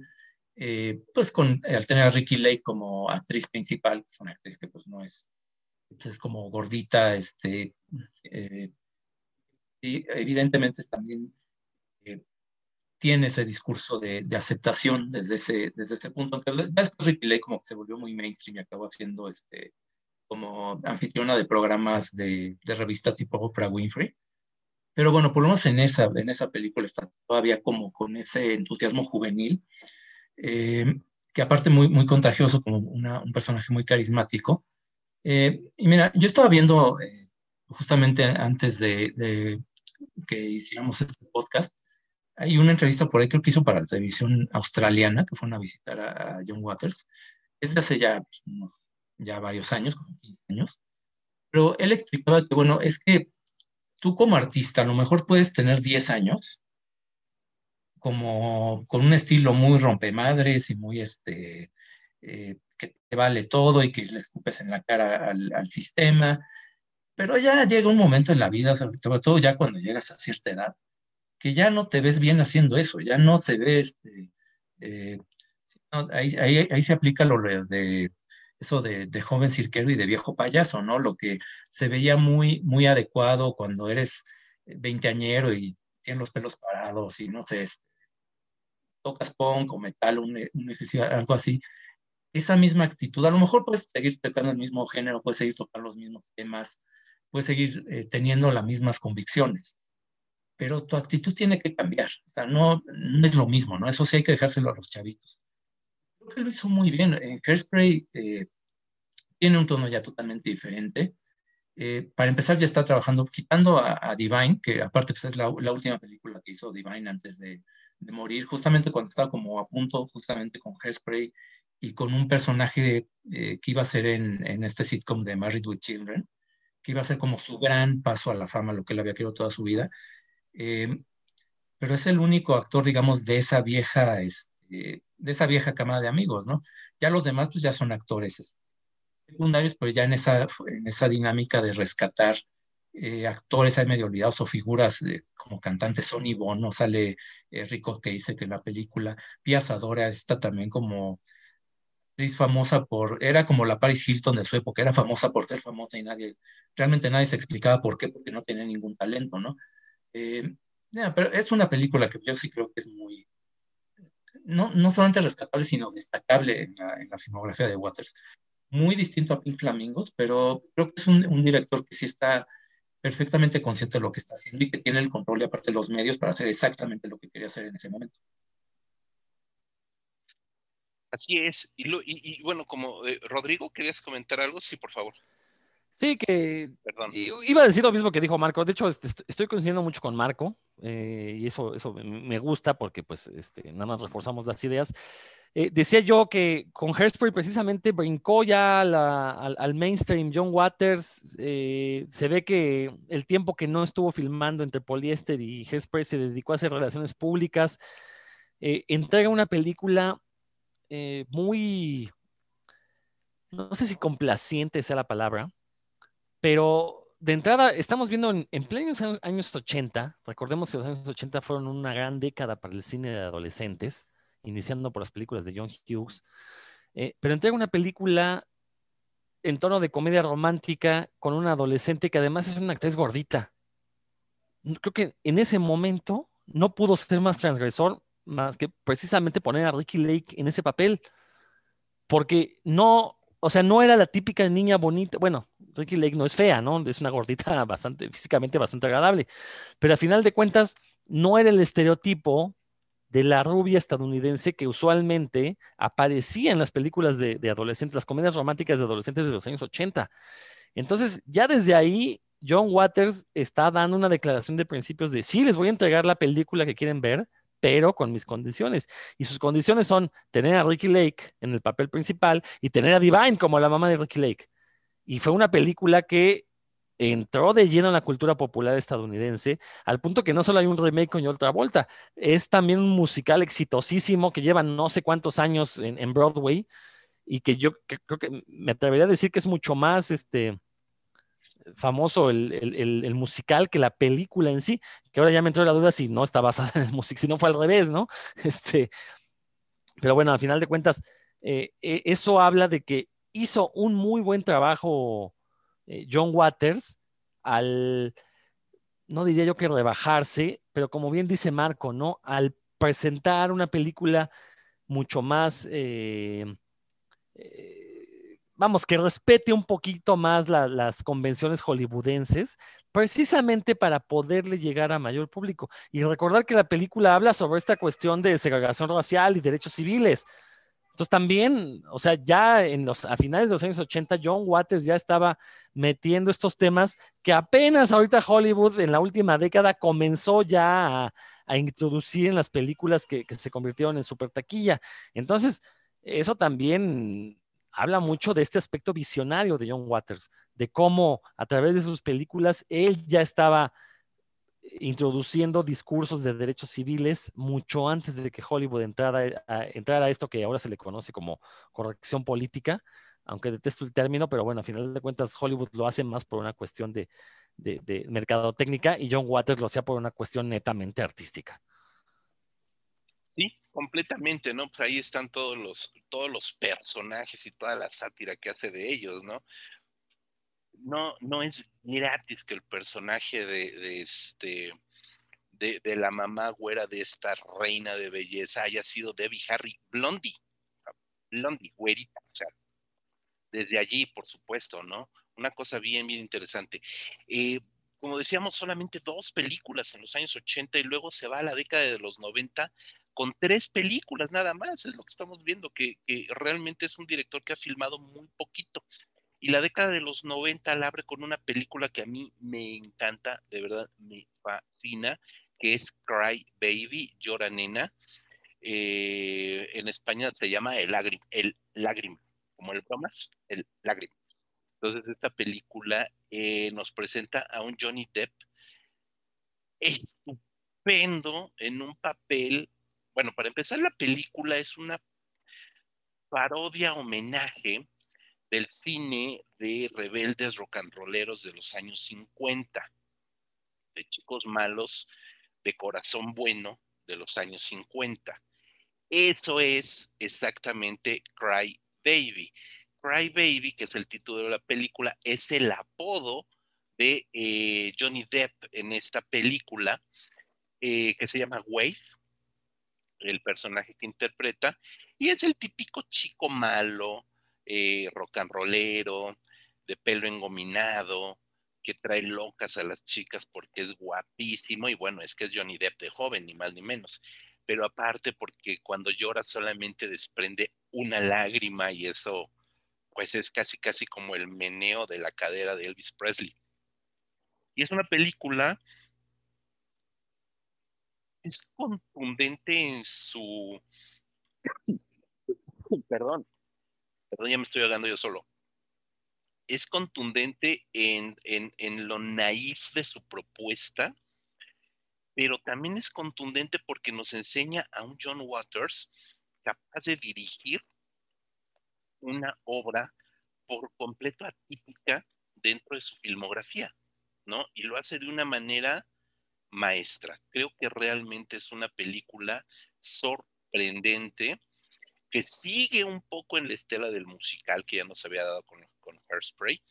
eh, pues, con, al tener a Ricky Lake como actriz principal, pues una actriz que, pues, no es, pues, es como gordita, este, eh, y evidentemente también tiene ese discurso de, de, aceptación desde ese, desde ese punto. Aunque después Ricky como que se volvió muy mainstream y acabó haciendo este, como anfitriona de programas de, de revista tipo Oprah Winfrey. Pero bueno, por lo menos en esa, en esa película está todavía como con ese entusiasmo juvenil, eh, que aparte muy, muy contagioso, como una, un personaje muy carismático. Eh, y mira, yo estaba viendo eh, justamente antes de, que hiciéramos este podcast, hay una entrevista por ahí, creo que hizo para la televisión australiana, que fueron a visitar a, John Waters. Es hace ya, pues, ya varios años, como 15 años. Pero él explicaba que, bueno, es que tú como artista a lo mejor puedes tener 10 años, como con un estilo muy rompemadres y muy, este, eh, que te vale todo y que le escupes en la cara al, sistema. Pero ya llega un momento en la vida, sobre todo ya cuando llegas a cierta edad, que ya no te ves bien haciendo eso, ya no se ve, este, eh, ahí, ahí, se aplica lo de eso de, joven cirquero y de viejo payaso, ¿no? Lo que se veía muy, muy adecuado cuando eres veinteañero y tienes los pelos parados y no sé, tocas punk o metal, un, un ejercicio, algo así. Esa misma actitud, a lo mejor puedes seguir tocando el mismo género, puedes seguir tocando los mismos temas, puedes seguir eh, teniendo las mismas convicciones, pero tu actitud tiene que cambiar. O sea, no, no es lo mismo, ¿no? Eso sí hay que dejárselo a los chavitos. Creo que lo hizo muy bien. En Hairspray eh, tiene un tono ya totalmente diferente. Eh, para empezar, ya está trabajando, quitando a, Divine, que aparte pues, es la, última película que hizo Divine antes de, de, morir, justamente cuando estaba como a punto, justamente con Hairspray y con un personaje eh, que iba a ser en, en, este sitcom de Married with Children, que iba a ser como su gran paso a la fama, lo que él había querido toda su vida. Eh, pero es el único actor, digamos, de esa vieja, este, de esa vieja cámara de amigos, ¿no? Ya los demás, pues ya son actores este, secundarios, pero ya en esa, en esa dinámica de rescatar eh, actores hay medio olvidados o figuras como cantantes, Sonny Bono, sale eh, Rico que dice que en la película, Pia Zadora está también como famosa por, era como la Paris Hilton de su época, era famosa por ser famosa y nadie, realmente nadie se explicaba por qué, porque no tenía ningún talento, ¿no? Eh, pero es una película que yo sí creo que es muy, no, no solamente rescatable, sino destacable en la, en la, filmografía de Waters. Muy distinto a Pink Flamingos, pero creo que es un, un, director que sí está perfectamente consciente de lo que está haciendo y que tiene el control y aparte los medios para hacer exactamente lo que quería hacer en ese momento. Así es. Y, lo, y, bueno, como eh, Rodrigo, ¿querías comentar algo? Sí, por favor. Sí, que iba a decir lo mismo que dijo Marco. De hecho, estoy coincidiendo mucho con Marco eh, y eso, eso me gusta porque pues este, nada más reforzamos las ideas. Eh, decía yo que con Hairspray precisamente brincó ya al, mainstream. John Waters eh, se ve que el tiempo que no estuvo filmando entre Polyester y Hairspray se dedicó a hacer relaciones públicas. entrega una película muy, no sé si complaciente sea la palabra, pero de entrada, estamos viendo en, en plenos años 80, recordemos que los años 80 fueron una gran década para el cine de adolescentes, iniciando por las películas de John Hughes, eh, pero entrega una película en tono de comedia romántica con una adolescente que además es una actriz gordita. Creo que en ese momento no pudo ser más transgresor más que precisamente poner a Ricky Lake en ese papel, porque no, o sea, no era la típica niña bonita, bueno, Ricky Lake no es fea, ¿no? Es una gordita bastante, físicamente bastante agradable. Pero al final de cuentas, no era el estereotipo de la rubia estadounidense que usualmente aparecía en las películas de, adolescentes, las comedias románticas de adolescentes de los años 80. Entonces, ya desde ahí, John Waters está dando una declaración de principios de sí, les voy a entregar la película que quieren ver, pero con mis condiciones. Y sus condiciones son tener a Ricky Lake en el papel principal y tener a Divine como la mamá de Ricky Lake. Y fue una película que entró de lleno en la cultura popular estadounidense, al punto que no solo hay un remake con otra vuelta, es también un musical exitosísimo que lleva no sé cuántos años en, Broadway y que yo creo que me atrevería a decir que es mucho más este, famoso el, musical que la película en sí, que ahora ya me entró la duda si no está basada en el musical, si no fue al revés, ¿no? Este, pero bueno, al final de cuentas, eh, e, eso habla de que hizo un muy buen trabajo eh, John Waters al, no diría yo que rebajarse, pero como bien dice Marco, ¿no? Al presentar una película mucho más, eh, vamos, que respete un poquito más las convenciones hollywoodenses, precisamente para poderle llegar a mayor público. Y recordar que la película habla sobre esta cuestión de segregación racial y derechos civiles. Entonces también, o sea, ya en los, a finales de los años 80, John Waters ya estaba metiendo estos temas que apenas ahorita Hollywood en la última década comenzó ya a introducir en las películas que, que se convirtieron en super taquilla. Entonces, eso también habla mucho de este aspecto visionario de John Waters, de cómo a través de sus películas él ya estaba introduciendo discursos de derechos civiles mucho antes de que Hollywood entrara a, a esto que ahora se le conoce como corrección política, aunque detesto el término, pero bueno, a final de cuentas Hollywood lo hace más por una cuestión de, de, de mercadotecnia y John Waters lo hacía por una cuestión netamente artística. Sí, completamente, ¿no? Pues ahí están todos los, todos los personajes y toda la sátira que hace de ellos, ¿no? No, no es gratis que el personaje de, este de, de, la mamá güera de esta reina de belleza haya sido Debbie Harry Blondie. Blondie, güerita, o sea, desde allí, por supuesto, ¿no? Una cosa bien, bien interesante. Eh, como decíamos, solamente dos películas en los años 80 y luego se va a la década de los 90 con tres películas nada más, es lo que estamos viendo, que, realmente es un director que ha filmado muy poquito. Y la década de los 90 la abre con una película que a mí me encanta, de verdad me fascina, que es Cry Baby, Llora Nena. Eh, en España se llama El Lágrima, el lágrima como el bromas, el lágrima. Entonces esta película eh, nos presenta a un Johnny Depp estupendo en un papel bueno, para empezar, la película es una parodia homenaje del cine de rebeldes rock and rolleros de los años 50, de chicos malos de corazón bueno de los años 50. Eso es exactamente Cry Baby. Cry Baby, que es el título de la película, es el apodo de eh, Johnny Depp en esta película eh, que se llama Wave el personaje que interpreta, y es el típico chico malo, eh, rock and rollero, de pelo engominado, que trae locas a las chicas porque es guapísimo, y bueno, es que es Johnny Depp de joven, ni más ni menos. Pero aparte porque cuando llora solamente desprende una lágrima y eso pues es casi casi como el meneo de la cadera de Elvis Presley. Y es una película es contundente en su... perdón, perdón, ya me estoy ahogando yo solo. Es contundente en, en, en lo naif de su propuesta, pero también es contundente porque nos enseña a un John Waters capaz de dirigir una obra por completo atípica dentro de su filmografía, ¿no? Y lo hace de una manera maestra. Creo que realmente es una película sorprendente que sigue un poco en la estela del musical que ya nos había dado con, con Hairspray,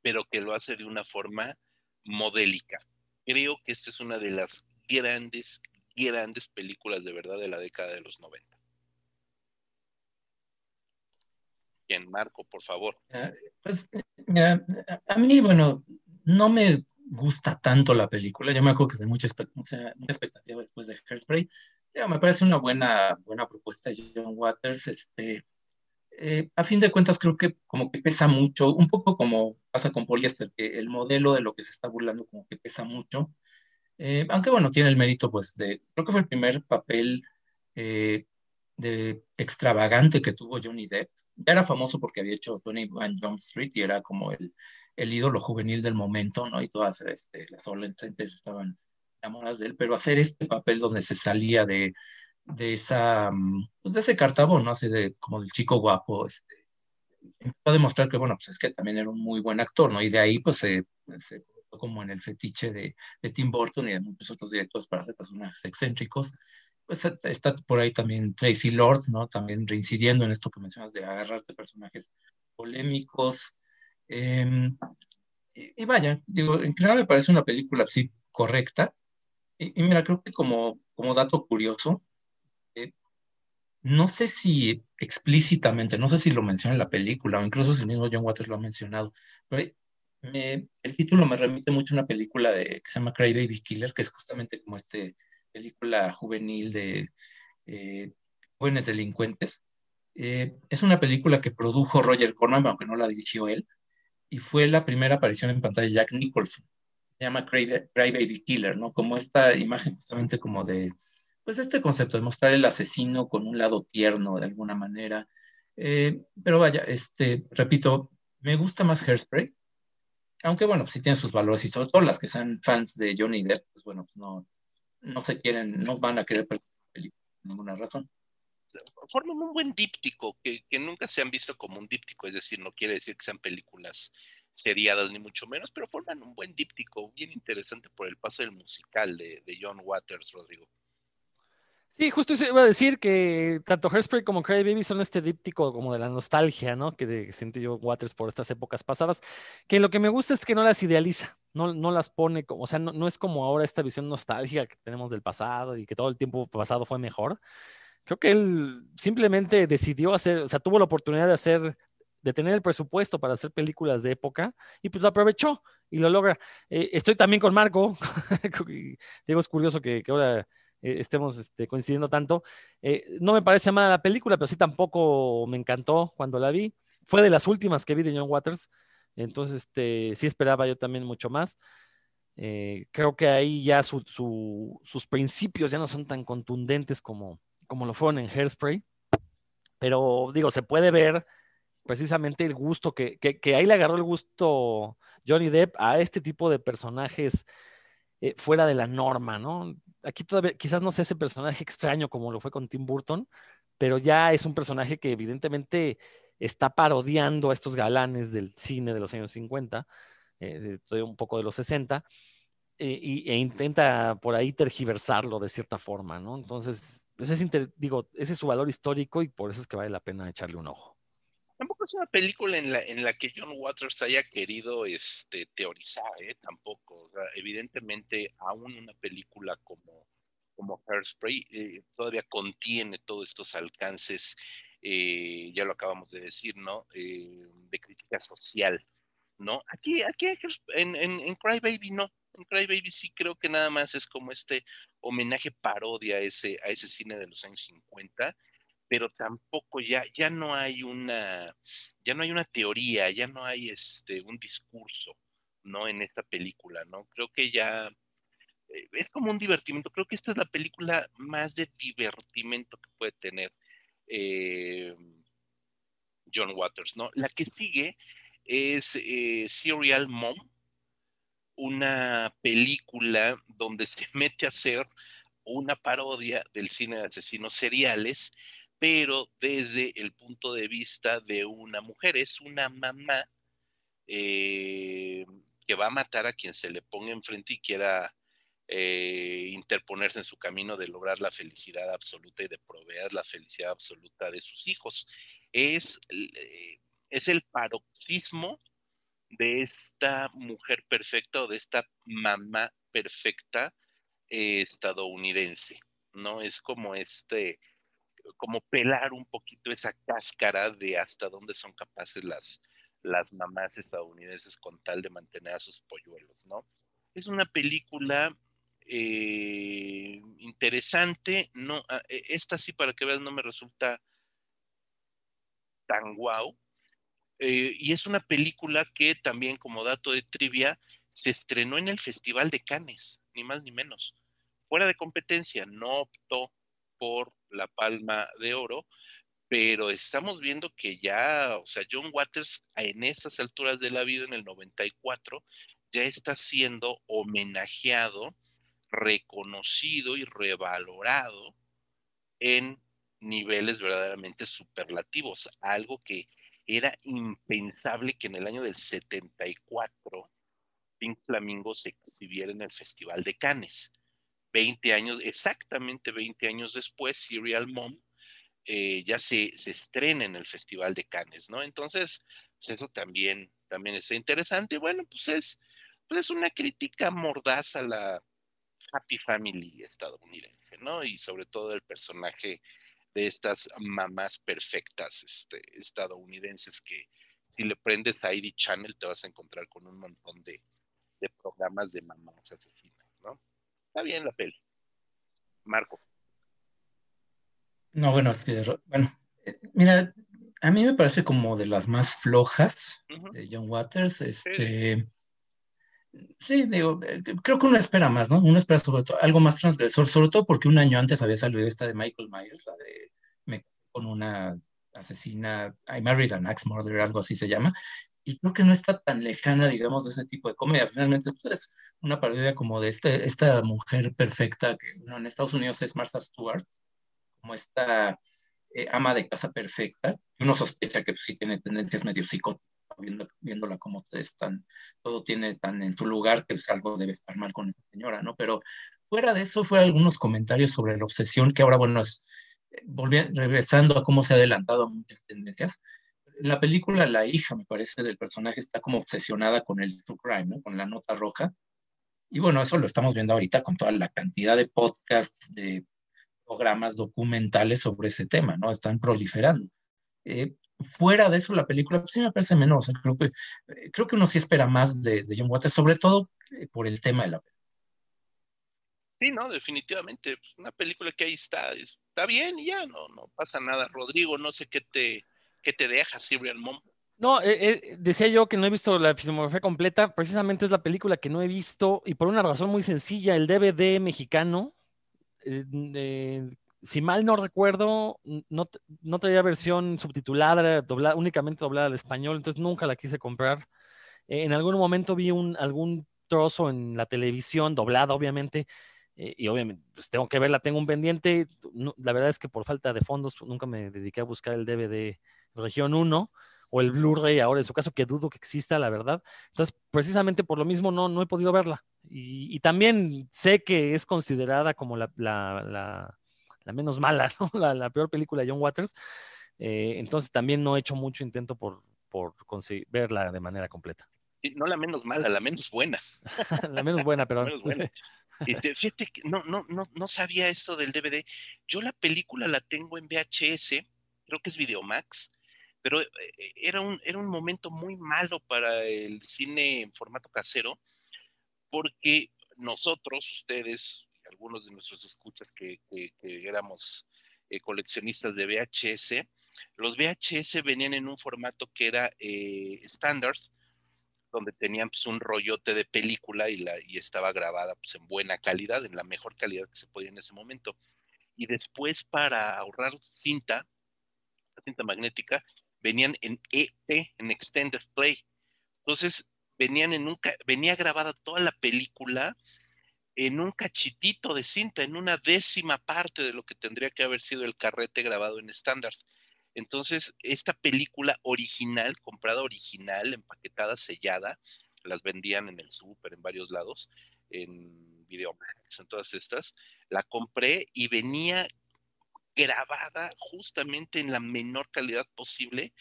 pero que lo hace de una forma modélica. Creo que esta es una de las grandes, grandes películas de verdad de la década de los 90. Bien, Marco, por favor. Ah, pues, mira, a mí, bueno, no me gusta tanto la película. Yo me acuerdo que de mucha, expectativa después de Hairspray. Me parece una buena, buena propuesta de John Waters. Este, eh, a fin de cuentas, creo que como que pesa mucho, un poco como pasa con Polyester, que el modelo de lo que se está burlando como que pesa mucho. Eh, aunque bueno, tiene el mérito, pues, de, creo que fue el primer papel eh, de extravagante que tuvo Johnny Depp. Ya era famoso porque había hecho Tony Van Jump Street y era como el, el ídolo juvenil del momento, ¿no? Y todas este, las adolescentes estaban enamoradas de él, pero hacer este papel donde se salía de, de esa, mm, pues de ese cartabón, ¿no? Así de, como del chico guapo, este, a demostrar que, bueno, pues es que también era un muy buen actor, ¿no? Y de ahí, pues, se, se como en el fetiche de, de, Tim Burton y de muchos otros directores para hacer personajes excéntricos. Pues está por ahí también Tracy Lord, ¿no? También reincidiendo en esto que mencionas de agarrarte personajes polémicos, Em, y, vaya, digo, en general me parece una película así correcta. Y, mira, creo que como, como dato curioso, eh, no sé si explícitamente, no sé si lo menciona en la película o incluso si el mismo John Waters lo ha mencionado, pero el título me remite mucho a una película de, que se llama Cry Baby Killers, que es justamente como este película juvenil de eh, jóvenes delincuentes. Eh, es una película que produjo Roger Corman, aunque no la dirigió él, y fue la primera aparición en pantalla de Jack Nicholson. se llama Cry, Baby Killer, ¿no? Como esta imagen justamente como de, pues este concepto de mostrar el asesino con un lado tierno de alguna manera. Eh, pero vaya, este, repito, me gusta más Hairspray, aunque bueno, pues sí tiene sus valores y sobre todo las que sean fans de Johnny Depp, pues bueno, pues no, no se quieren, no van a querer película por ninguna razón. Forman un buen díptico, que, que, nunca se han visto como un díptico, es decir, no quiere decir que sean películas seriadas ni mucho menos, pero forman un buen díptico bien interesante por el paso del musical de, de John Waters, Rodrigo. Sí, justo eso iba a decir que tanto Hairspray como Cry Baby son este díptico como de la nostalgia, ¿no? Que, de, siente yo Waters por estas épocas pasadas, que lo que me gusta es que no las idealiza, no, no las pone como, o sea, no, no es como ahora esta visión nostálgica que tenemos del pasado y que todo el tiempo pasado fue mejor. Creo que él simplemente decidió hacer, o sea, tuvo la oportunidad de hacer de tener el presupuesto para hacer películas de época y pues lo aprovechó y lo logra. Eh, estoy también con Marco, digo, es curioso que, que ahora eh, estemos este, coincidiendo tanto. Eh, no me parece mala la película, pero sí tampoco me encantó cuando la vi. Fue de las últimas que vi de John Waters, entonces este, sí esperaba yo también mucho más. creo que ahí ya sus principios ya no son tan contundentes como, como lo fueron en Hairspray, pero digo, se puede ver precisamente el gusto que, que, ahí le agarró el gusto Johnny Depp a este tipo de personajes eh, fuera de la norma, ¿no? Aquí todavía quizás no sea ese personaje extraño como lo fue con Tim Burton, pero ya es un personaje que evidentemente está parodiando a estos galanes del cine de los años 50, eh, un poco de los 60, eh, y, e intenta por ahí tergiversarlo de cierta forma, ¿no? Entonces, ese es, digo, ese es su valor histórico y por eso es que vale la pena echarle un ojo una película en la, en la que John Waters haya querido este, teorizar, ¿eh? tampoco. evidentemente, aún una película como, como Hairspray eh, todavía contiene todos estos alcances, eh, ya lo acabamos de decir, ¿no? de crítica social, ¿no? Aquí, aquí en, en, en Cry Baby no. En Cry Baby sí creo que nada más es como este homenaje parodia a ese, a ese cine de los años 50 pero tampoco ya, ya no hay una, ya no hay una teoría, ya no hay este, un discurso, ¿no? En esta película, ¿no? Creo que ya eh, es como un divertimento. Creo que esta es la película más de divertimento que puede tener eh, John Waters, ¿no? La que sigue es eh, Serial Mom, una película donde se mete a hacer una parodia del cine de asesinos seriales pero desde el punto de vista de una mujer. Es una mamá eh, que va a matar a quien se le ponga enfrente y quiera eh, interponerse en su camino de lograr la felicidad absoluta y de proveer la felicidad absoluta de sus hijos. Es, eh, es el paroxismo de esta mujer perfecta o de esta mamá perfecta estadounidense, ¿no? Es como este, como pelar un poquito esa cáscara de hasta dónde son capaces las, las mamás estadounidenses con tal de mantener a sus polluelos, ¿no? Es una película eh, interesante, no, ah, e, esta sí para que veas no me resulta tan guau, eh, y es una película que también como dato de trivia se estrenó en el Festival de Cannes, ni más ni menos, fuera de competencia, no optó por la palma de oro, pero estamos viendo que ya, o sea, John Waters en estas alturas de la vida, en el 94, ya está siendo homenajeado, reconocido y revalorado en niveles verdaderamente superlativos, algo que era impensable que en el año del 74 Pink Flamingo se exhibiera en el Festival de Cannes. 20 años, exactamente 20 años después, Serial Mom eh, ya se, estrena en el Festival de Cannes, ¿no? Entonces, pues eso también, también está interesante. Bueno, pues es, pues es una crítica mordaz a la Happy Family estadounidense, ¿no? Y sobre todo el personaje de estas mamás perfectas este, estadounidenses que si le prendes a ID Channel te vas a encontrar con un montón de, de programas de mamás asesinas, ¿no? Está bien la peli. Marco. No, bueno, es que, bueno, eh, mira, a mí me parece como de las más flojas de John Waters. Este, Sí, digo, eh, creo que uno espera más, ¿no? Uno espera sobre todo algo más transgresor, sobre todo porque un año antes había salido esta de Michael Myers, la de me con una asesina, I married an axe murderer, algo así se llama, y creo que no está tan lejana, digamos, de ese tipo de comedia. Finalmente, pues, es una parodia como de este, esta mujer perfecta que en Estados Unidos es Martha Stewart, como esta eh, ama de casa perfecta, uno sospecha que pues, sí tiene tendencias medio psicóticas viéndola como todo tiene tan en su lugar que pues, algo debe estar mal con esta señora, ¿no? Pero fuera de eso, fue algunos comentarios sobre la obsesión, que ahora, bueno, es, eh, regresando a cómo se ha adelantado muchas tendencias. La película, la hija, me parece, del personaje está como obsesionada con el true crime. Con la nota roja. Y bueno, eso lo estamos viendo ahorita con toda la cantidad de podcasts, de programas documentales sobre ese tema, ¿no? Están proliferando. Eh, fuera de eso, la película pues, sí me parece menor. creo, que, eh, creo que uno sí espera más de, John Waters, sobre todo eh, por el tema de la película. Sí, no, definitivamente. Pues, una película que ahí está, está bien y ya, no, no pasa nada. Rodrigo, no sé qué te, qué te deja, Serial Mom. No, eh, decía yo que no he visto la filmografía completa, precisamente es la película que no he visto y por una razón muy sencilla, el DVD mexicano si mal no recuerdo, no, no traía versión subtitulada, doblada, únicamente doblada al español, entonces nunca la quise comprar. Eh, en algún momento vi un, algún trozo en la televisión, doblada obviamente, eh, y obviamente pues tengo que verla, tengo un pendiente. la verdad es que por falta de fondos nunca me dediqué a buscar el DVD Región 1 o el Blu-ray ahora, en su caso, que dudo que exista, la verdad. Entonces, precisamente por lo mismo no, no he podido verla. Y, también sé que es considerada como la la menos mala, ¿no? la, peor película de John Waters. Eh, entonces también no he hecho mucho intento por, por conseguir verla de manera completa. no la menos mala, la menos buena. la menos buena, pero... Fíjate que no, no, no, no sabía esto del DVD. Yo la película la tengo en VHS, creo que es Videomax, pero eh, era un, era un momento muy malo para el cine en formato casero, porque nosotros, ustedes, algunos de nuestros escuchas que, éramos eh, coleccionistas de VHS, los VHS venían en un formato que era eh, standard, donde tenían pues, un rollote de película y, la, y estaba grabada pues, en buena calidad, en la mejor calidad que se podía en ese momento. Y después, para ahorrar cinta, la cinta magnética, venían en EP, en Extended Play. Entonces, venían en un, venía grabada toda la película en un cachitito de cinta, en una décima parte de lo que tendría que haber sido el carrete grabado en estándar. Entonces, esta película original, comprada original, empaquetada, sellada, las vendían en el súper, en varios lados, en Videomax, en todas estas, la compré y venía grabada justamente en la menor calidad posible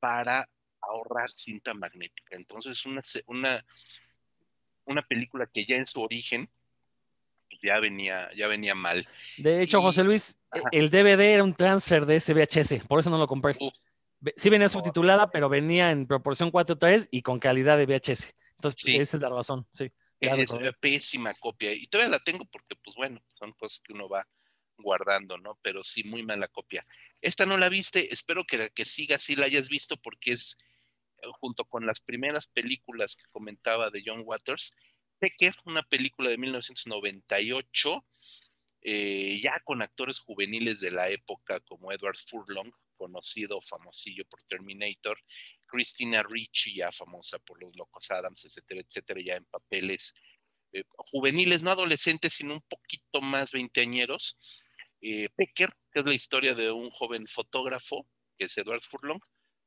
para ahorrar cinta magnética. Entonces, una, una, una película que ya en su origen ya venía, ya venía mal. De hecho, José Luis, el DVD era un transfer de SVHS, por eso no lo compré. Sí venía subtitulada, pero venía en proporción 4.3 y con calidad de VHS. Entonces, esa es la razón, sí. Es una pésima copia. Y todavía la tengo porque, pues bueno, son cosas que uno va guardando, ¿no? Pero sí, muy mala copia. Esta no la viste, espero que, que siga así la hayas visto porque es eh, junto con las primeras películas que comentaba de John Waters, Pecker, una película de 1998, eh, ya con actores juveniles de la época como Edward Furlong, conocido, famosillo por Terminator, Christina Ricci, ya famosa por Los Locos Adams, etcétera, etcétera, ya en papeles eh, juveniles, no adolescentes, sino un poquito más veinteañeros. Eh, Pecker, que es la historia de un joven fotógrafo, que es Edward Furlong,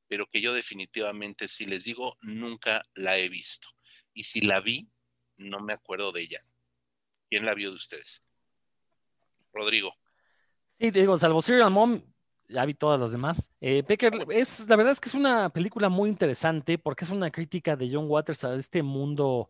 pero que yo definitivamente, si les digo, nunca la he visto. Y si la vi, no me acuerdo de ella. ¿Quién la vio de ustedes? Rodrigo. Sí, digo, salvo Serial Mom, ya vi todas las demás. Eh, Pecker, es, la verdad es que es una película muy interesante porque es una crítica de John Waters a este mundo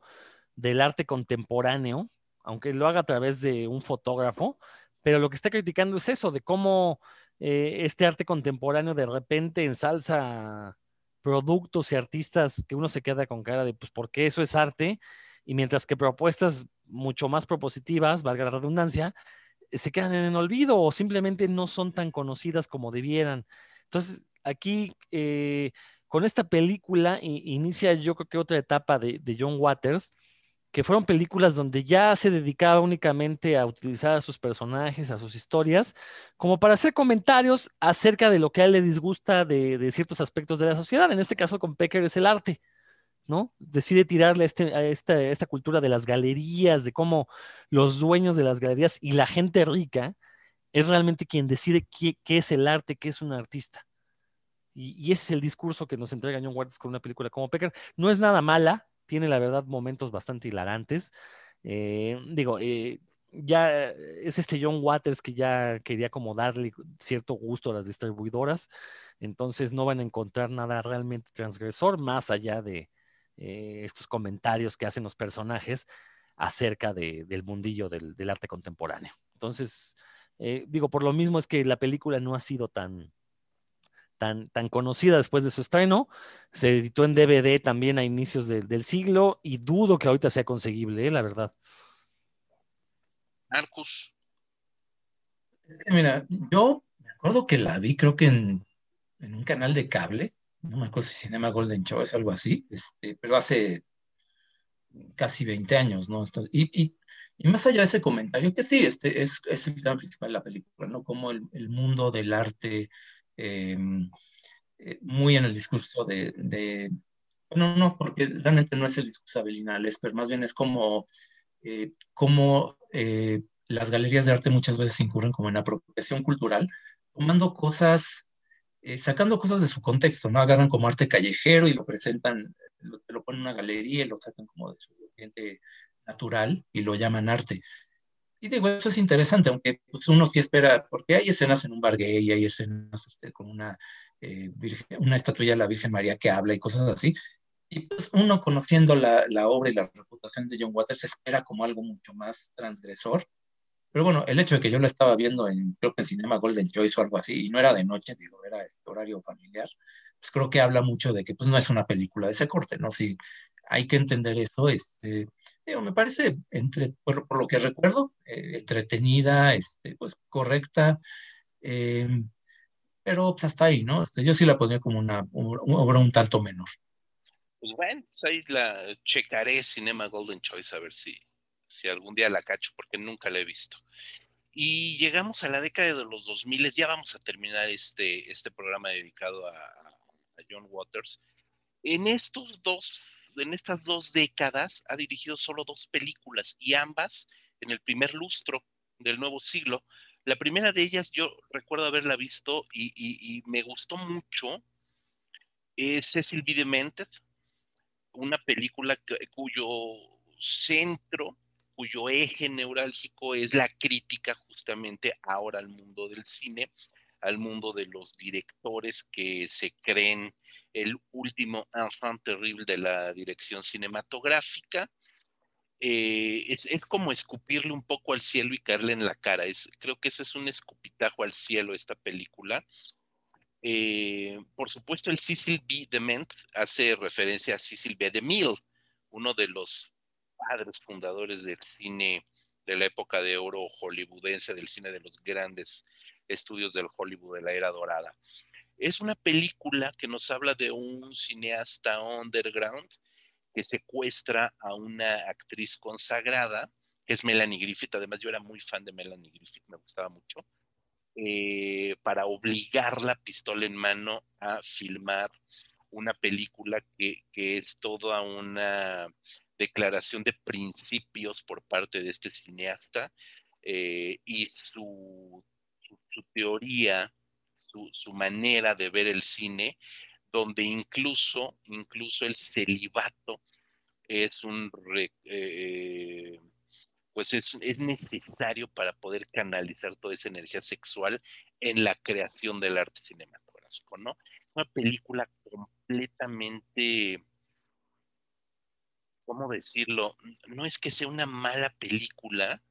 del arte contemporáneo, aunque lo haga a través de un fotógrafo, pero lo que está criticando es eso, de cómo eh, este arte contemporáneo de repente ensalza productos y artistas que uno se queda con cara de, pues, ¿por qué eso es arte? Y mientras que propuestas mucho más propositivas, valga la redundancia, se quedan en el olvido o simplemente no son tan conocidas como debieran. Entonces, aquí, eh, con esta película, inicia yo creo que otra etapa de, John Waters, que fueron películas donde ya se dedicaba únicamente a utilizar a sus personajes, a sus historias, como para hacer comentarios acerca de lo que a él le disgusta de, ciertos aspectos de la sociedad. En este caso con Pecker es el arte, ¿no? Decide tirarle a, este, esta, esta, cultura de las galerías, de cómo los dueños de las galerías y la gente rica es realmente quien decide qué, es el arte, qué es un artista. Y, ese es el discurso que nos entrega John Waters con una película como Pecker. No es nada mala, tiene la verdad momentos bastante hilarantes. Eh, digo, eh, ya es este John Waters que ya quería como darle cierto gusto a las distribuidoras, entonces no van a encontrar nada realmente transgresor más allá de eh, estos comentarios que hacen los personajes acerca del mundillo del, arte contemporáneo. Entonces, digo, por lo mismo es que la película no ha sido tan, tan, conocida después de su estreno. Se editó en DVD también a inicios del siglo y dudo que ahorita sea conseguible, ¿eh? la verdad. Marcus. Es que mira, yo me acuerdo que la vi, creo que en, un canal de cable, no me acuerdo si Cinema Golden Show es algo así, este, pero hace casi 20 años, ¿no? Y, más allá de ese comentario, que sí, este es, es el tema principal de la película, ¿no? Como el, el mundo del arte Em, eh, muy en el discurso de, de, bueno, no, porque realmente no es el discurso de Abelina pero más bien es como, eh, como eh, las galerías de arte muchas veces incurren como en apropiación cultural, tomando cosas, sacando cosas de su contexto, ¿no? Agarran como arte callejero y lo presentan, lo, lo ponen en una galería y lo sacan como de su ambiente natural y lo llaman arte. Y digo, eso es interesante, aunque pues, uno sí espera, porque hay escenas en un bar gay, hay escenas este, con una, eh, una estatuilla de la Virgen María que habla y cosas así. Y pues uno conociendo la, la, obra y la reputación de John Waters espera como algo mucho más transgresor. Pero bueno, el hecho de que yo la estaba viendo en, creo que en Cinema Golden Choice o algo así, y no era de noche, digo, era este horario familiar, pues creo que habla mucho de que pues no es una película de ese corte, ¿no? Sí, hay que entender eso, este, me parece, entre, por, lo que recuerdo, eh, entretenida, este, pues correcta, eh, pero pues, hasta ahí, ¿no? Este, yo sí la pondría como una, obra un tanto menor. Pues bueno, pues ahí la checaré Cinema Golden Choice a ver si, si algún día la cacho, porque nunca la he visto. Y llegamos a la década de los 2000, ya vamos a terminar este, este programa dedicado a, John Waters. En estos dos en estas dos décadas ha dirigido solo dos películas y ambas en el primer lustro del nuevo siglo. La primera de ellas yo recuerdo haberla visto y, me gustó mucho. Es Cecil B. Demented, una película cuyo centro, cuyo eje neurálgico es la crítica justamente ahora al mundo del cine, al mundo de los directores que se creen el último enfant terrible de la dirección cinematográfica. Eh, es, como escupirle un poco al cielo y caerle en la cara. Es, creo que eso es un escupitajo al cielo, esta película. Eh, por supuesto, el Cecil B. Dement hace referencia a Cecil B. DeMille, uno de los padres fundadores del cine de la época de oro hollywoodense, del cine de los grandes estudios del Hollywood de la era dorada. Es una película que nos habla de un cineasta underground que secuestra a una actriz consagrada, que es Melanie Griffith. Además, yo era muy fan de Melanie Griffith, me gustaba mucho, eh, para obligarla, pistola en mano, a filmar una película que, es toda una declaración de principios por parte de este cineasta eh, y su teoría su, manera de ver el cine, donde incluso, incluso el celibato es un eh, pues es, es, necesario para poder canalizar toda esa energía sexual en la creación del arte cinematográfico, ¿no? Es una película completamente, ¿cómo decirlo? No es que sea una mala película,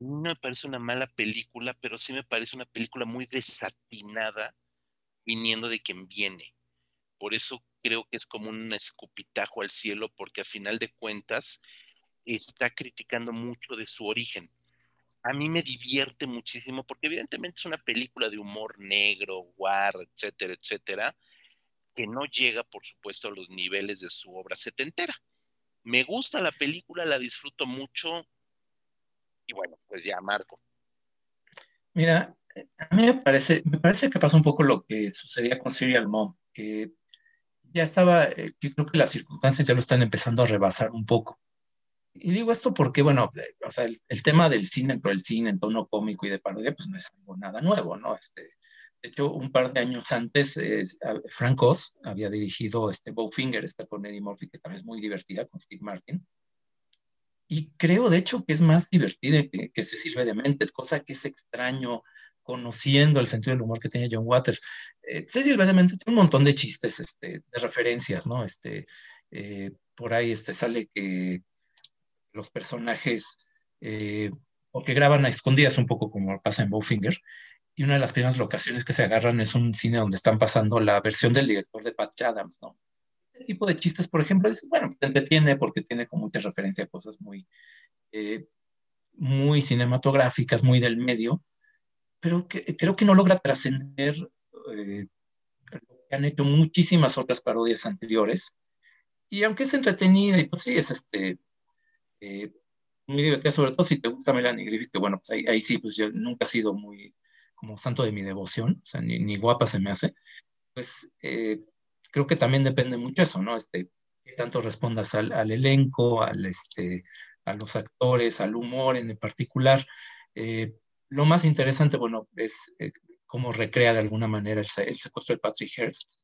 no me parece una mala película, pero sí me parece una película muy desatinada viniendo de quien viene. Por eso creo que es como un escupitajo al cielo, porque a final de cuentas está criticando mucho de su origen. A mí me divierte muchísimo, porque evidentemente es una película de humor negro, guar, etcétera, etcétera, que no llega, por supuesto, a los niveles de su obra setentera. Me gusta la película, la disfruto mucho. Y bueno, pues ya, Marco. Mira, a mí me parece, me parece que pasa un poco lo que sucedía con Serial Mom, que ya estaba, eh, yo creo que las circunstancias ya lo están empezando a rebasar un poco. Y digo esto porque, bueno, eh, o sea, el, tema del cine, pero el cine en tono cómico y de parodia, pues no es algo nada nuevo, ¿no? Este, de hecho, un par de años antes, Frank Oz había dirigido este Bowfinger, esta con Eddie Murphy, que también es muy divertida, con Steve Martin. Y creo, de hecho, que es más divertida que, que Se Sirve de Mentes, cosa que es extraño conociendo el sentido del humor que tenía John Waters. Eh, Cecil B. tiene un montón de chistes, este, de referencias, ¿no? Este, eh, por ahí este, sale que los personajes eh, o que graban a escondidas un poco como pasa en Bowfinger, y una de las primeras locaciones que se agarran es un cine donde están pasando la versión del director de Patch Adams, ¿no? Este tipo de chistes, por ejemplo, es, bueno, te entretiene porque tiene como mucha referencia a cosas muy, eh, muy cinematográficas, muy del medio, pero que, creo que no logra trascender eh, lo que han hecho muchísimas otras parodias anteriores. Y aunque es entretenida y pues sí, es este, eh, muy divertida, sobre todo si te gusta Melanie Griffith, que bueno, pues ahí, ahí sí, pues yo nunca he sido muy como santo de mi devoción, o sea, ni, ni guapa se me hace, pues eh, creo que también depende mucho eso, ¿no? Este, que tanto respondas al, al elenco, al, este, a los actores, al humor en particular. Eh, lo más interesante, bueno, es eh, cómo recrea de alguna manera el, secuestro de Patrick Hearst,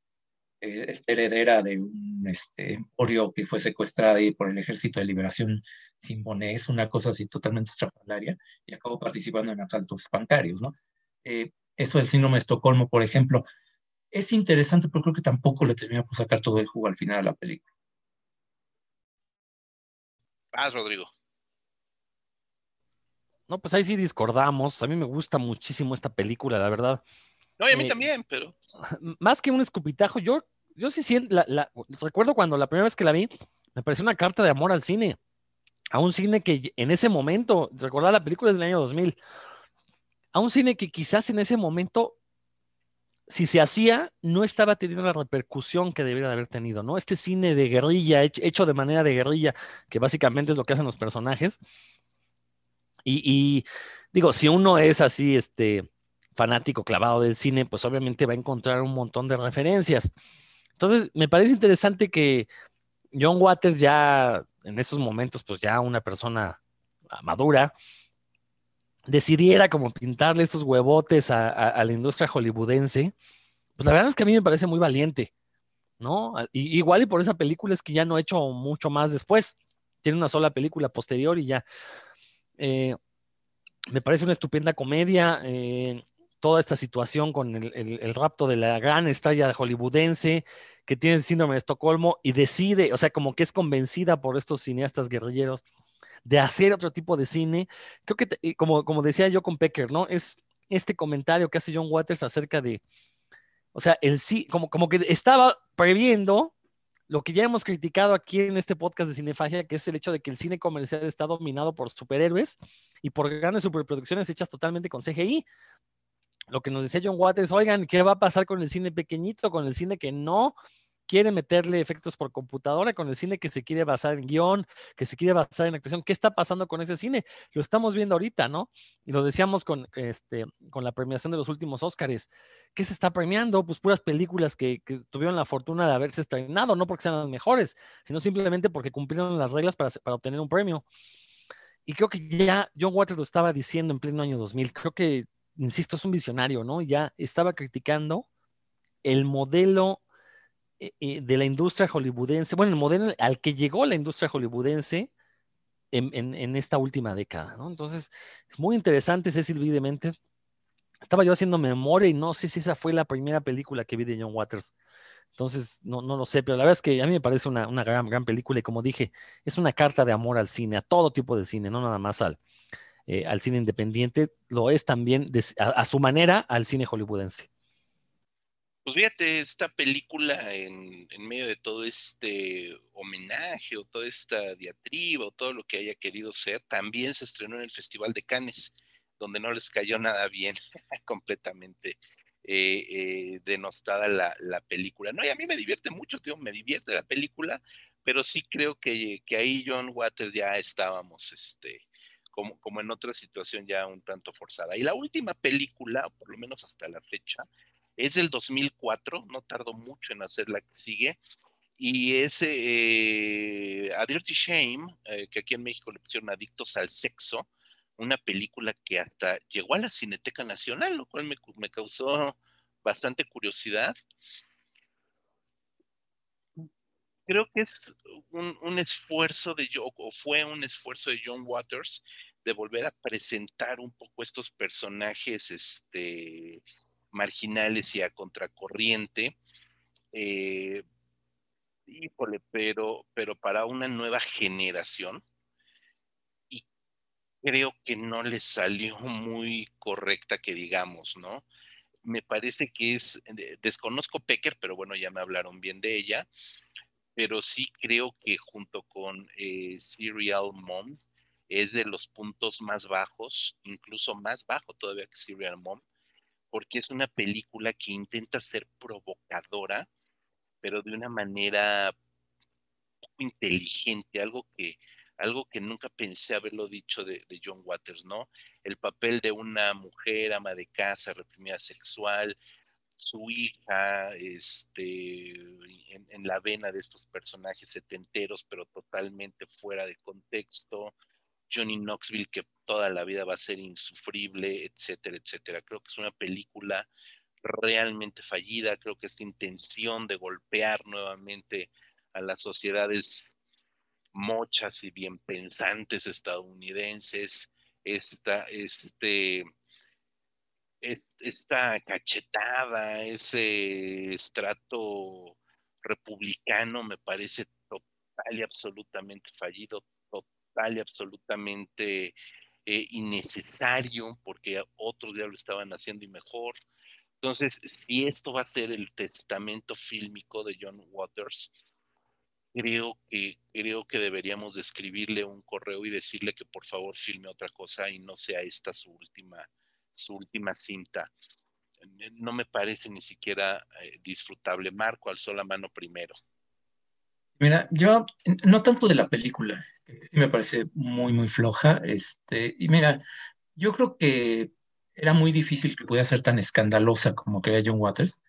eh, esta heredera de un este, emporio que fue secuestrada por el Ejército de Liberación Simbonés, una cosa así totalmente extrapolaria, y acabó participando en asaltos bancarios, ¿no? Eh, eso del síndrome de Estocolmo, por ejemplo, es interesante, pero creo que tampoco le termina por sacar todo el jugo al final a la película. Ah, Rodrigo. No, pues ahí sí discordamos. A mí me gusta muchísimo esta película, la verdad. No, y a mí eh, también, pero. Más que un escupitajo, yo, yo sí siento. La, recuerdo cuando la primera vez que la vi, me pareció una carta de amor al cine. A un cine que en ese momento, recordar la película es del año 2000, a un cine que quizás en ese momento, si se hacía, no estaba teniendo la repercusión que debería de haber tenido, ¿no? Este cine de guerrilla, hecho de manera de guerrilla, que básicamente es lo que hacen los personajes, y, digo, si uno es así, este, fanático clavado del cine, pues obviamente va a encontrar un montón de referencias. Entonces, me parece interesante que John Waters ya en esos momentos, pues ya una persona madura, decidiera como pintarle estos huevotes a, la industria hollywoodense, pues la verdad es que a mí me parece muy valiente, ¿no? igual y por esa película es que ya no ha hecho mucho más después. Tiene una sola película posterior y ya. Eh, me parece una estupenda comedia. Eh, toda esta situación con el, rapto de la gran estrella hollywoodense que tiene el síndrome de Estocolmo y decide, o sea, como que es convencida por estos cineastas guerrilleros de hacer otro tipo de cine. Creo que, como, como decía yo con Pecker, ¿no? Es este comentario que hace John Waters acerca de, o sea, el sí, como, como que estaba previendo lo que ya hemos criticado aquí en este podcast de Cinefagia, que es el hecho de que el cine comercial está dominado por superhéroes y por grandes superproducciones hechas totalmente con CGI. Lo que nos decía John Waters, oigan, ¿qué va a pasar con el cine pequeñito, con el cine que no quiere meterle efectos por computadora, con el cine que se quiere basar en guion, que se quiere basar en actuación. ¿Qué está pasando con ese cine? Lo estamos viendo ahorita, ¿no? Y lo decíamos con, este, con la premiación de los últimos Óscares. ¿Qué se está premiando? Pues puras películas que, tuvieron la fortuna de haberse estrenado, no porque sean las mejores, sino simplemente porque cumplieron las reglas para, para obtener un premio. Y creo que ya John Waters lo estaba diciendo en pleno año 2000. Creo que, insisto, es un visionario, ¿no? Ya estaba criticando el modelo de la industria hollywoodense, bueno, el modelo al que llegó la industria hollywoodense en, esta última década, ¿no? Entonces, es muy interesante Cecil B. Estaba yo haciendo memoria y no sé si esa fue la primera película que vi de John Waters. Entonces, no, no lo sé, pero la verdad es que a mí me parece una, gran, gran película y como dije, es una carta de amor al cine, a todo tipo de cine, no nada más al, eh, al cine independiente, lo es también a, su manera al cine hollywoodense. Pues fíjate, esta película en, medio de todo este homenaje o toda esta diatriba o todo lo que haya querido ser, también se estrenó en el Festival de Cannes, donde no les cayó nada bien, completamente eh, eh, denostada la, película. No, y a mí me divierte mucho, tío, me divierte la película, pero sí creo que, que ahí John Waters ya estábamos, este, como, como en otra situación ya un tanto forzada. Y la última película, por lo menos hasta la fecha, es del 2004, no tardó mucho en hacer la que sigue, y es eh, A Dirty Shame, eh, que aquí en México le pusieron Adictos al Sexo, una película que hasta llegó a la Cineteca Nacional, lo cual me, causó bastante curiosidad. Creo que es un, un esfuerzo de o fue un esfuerzo de John Waters de volver a presentar un poco estos personajes este, marginales y a contracorriente. Eh, pero, pero para una nueva generación. Y creo que no le salió muy correcta que digamos, ¿no? Me parece que es, desconozco Pecker, pero bueno, ya me hablaron bien de ella, pero sí creo que junto con eh, Serial Mom es de los puntos más bajos, incluso más bajo todavía que Serial Mom, porque es una película que intenta ser provocadora, pero de una manera poco inteligente, algo que, algo que nunca pensé haberlo dicho de, John Waters, ¿no? El papel de una mujer ama de casa, reprimida sexual, su hija, este, en, en, la vena de estos personajes setenteros, pero totalmente fuera de contexto, Johnny Knoxville que toda la vida va a ser insufrible, etcétera, etcétera. Creo que es una película realmente fallida, creo que esta intención de golpear nuevamente a las sociedades mochas y bien pensantes estadounidenses, esta, este, esta cachetada, ese estrato republicano me parece total y absolutamente fallido, y absolutamente eh, innecesario porque otros ya lo estaban haciendo y mejor. Entonces, si esto va a ser el testamento fílmico de John Waters, creo que, creo que deberíamos de escribirle un correo y decirle que por favor filme otra cosa y no sea esta su última, su última cinta. No me parece ni siquiera eh, disfrutable. Marco alzó la mano primero. Mira, yo no tanto de la película, sí me parece muy, muy floja. Este, y mira, yo creo que era muy difícil que pudiera ser tan escandalosa como quería John Waters.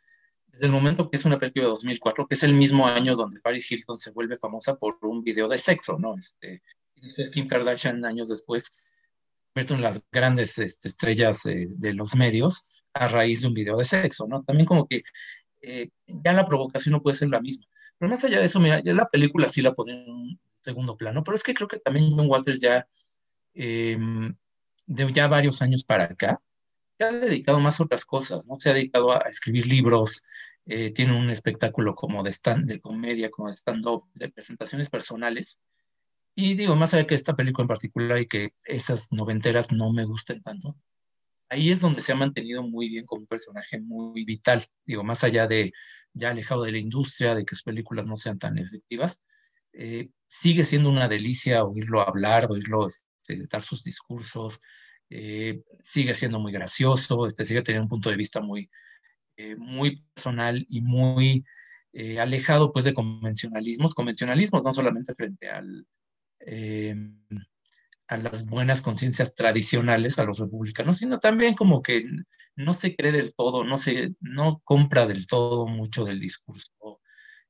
Desde el momento que es una película de 2004, que es el mismo año donde Paris Hilton se vuelve famosa por un video de sexo, ¿no? Este, Kim Kardashian años después convierte en las grandes este, estrellas eh, de los medios a raíz de un video de sexo, ¿no? También como que eh, ya la provocación no puede ser la misma. Pero más allá de eso, mira, ya la película sí la pone en un segundo plano, pero es que creo que también John Waters ya, em, de ya varios años para acá, se ha dedicado más a otras cosas, ¿no? Se ha dedicado a, escribir libros, eh, tiene un espectáculo como de, stand, de comedia, como de stand-up, de presentaciones personales. Y digo, más allá que esta película en particular y que esas noventeras no me gusten tanto, ahí es donde se ha mantenido muy bien como un personaje muy vital. Digo, más allá de ya alejado de la industria, de que sus películas no sean tan efectivas, eh, sigue siendo una delicia oírlo hablar, oírlo este, dar sus discursos, eh, sigue siendo muy gracioso, este, sigue teniendo un punto de vista muy, eh, muy personal y muy alejado pues de convencionalismos, convencionalismos no solamente frente al a las buenas conciencias tradicionales, a los republicanos, sino también como que no se cree del todo, no, se, no compra del todo mucho del discurso,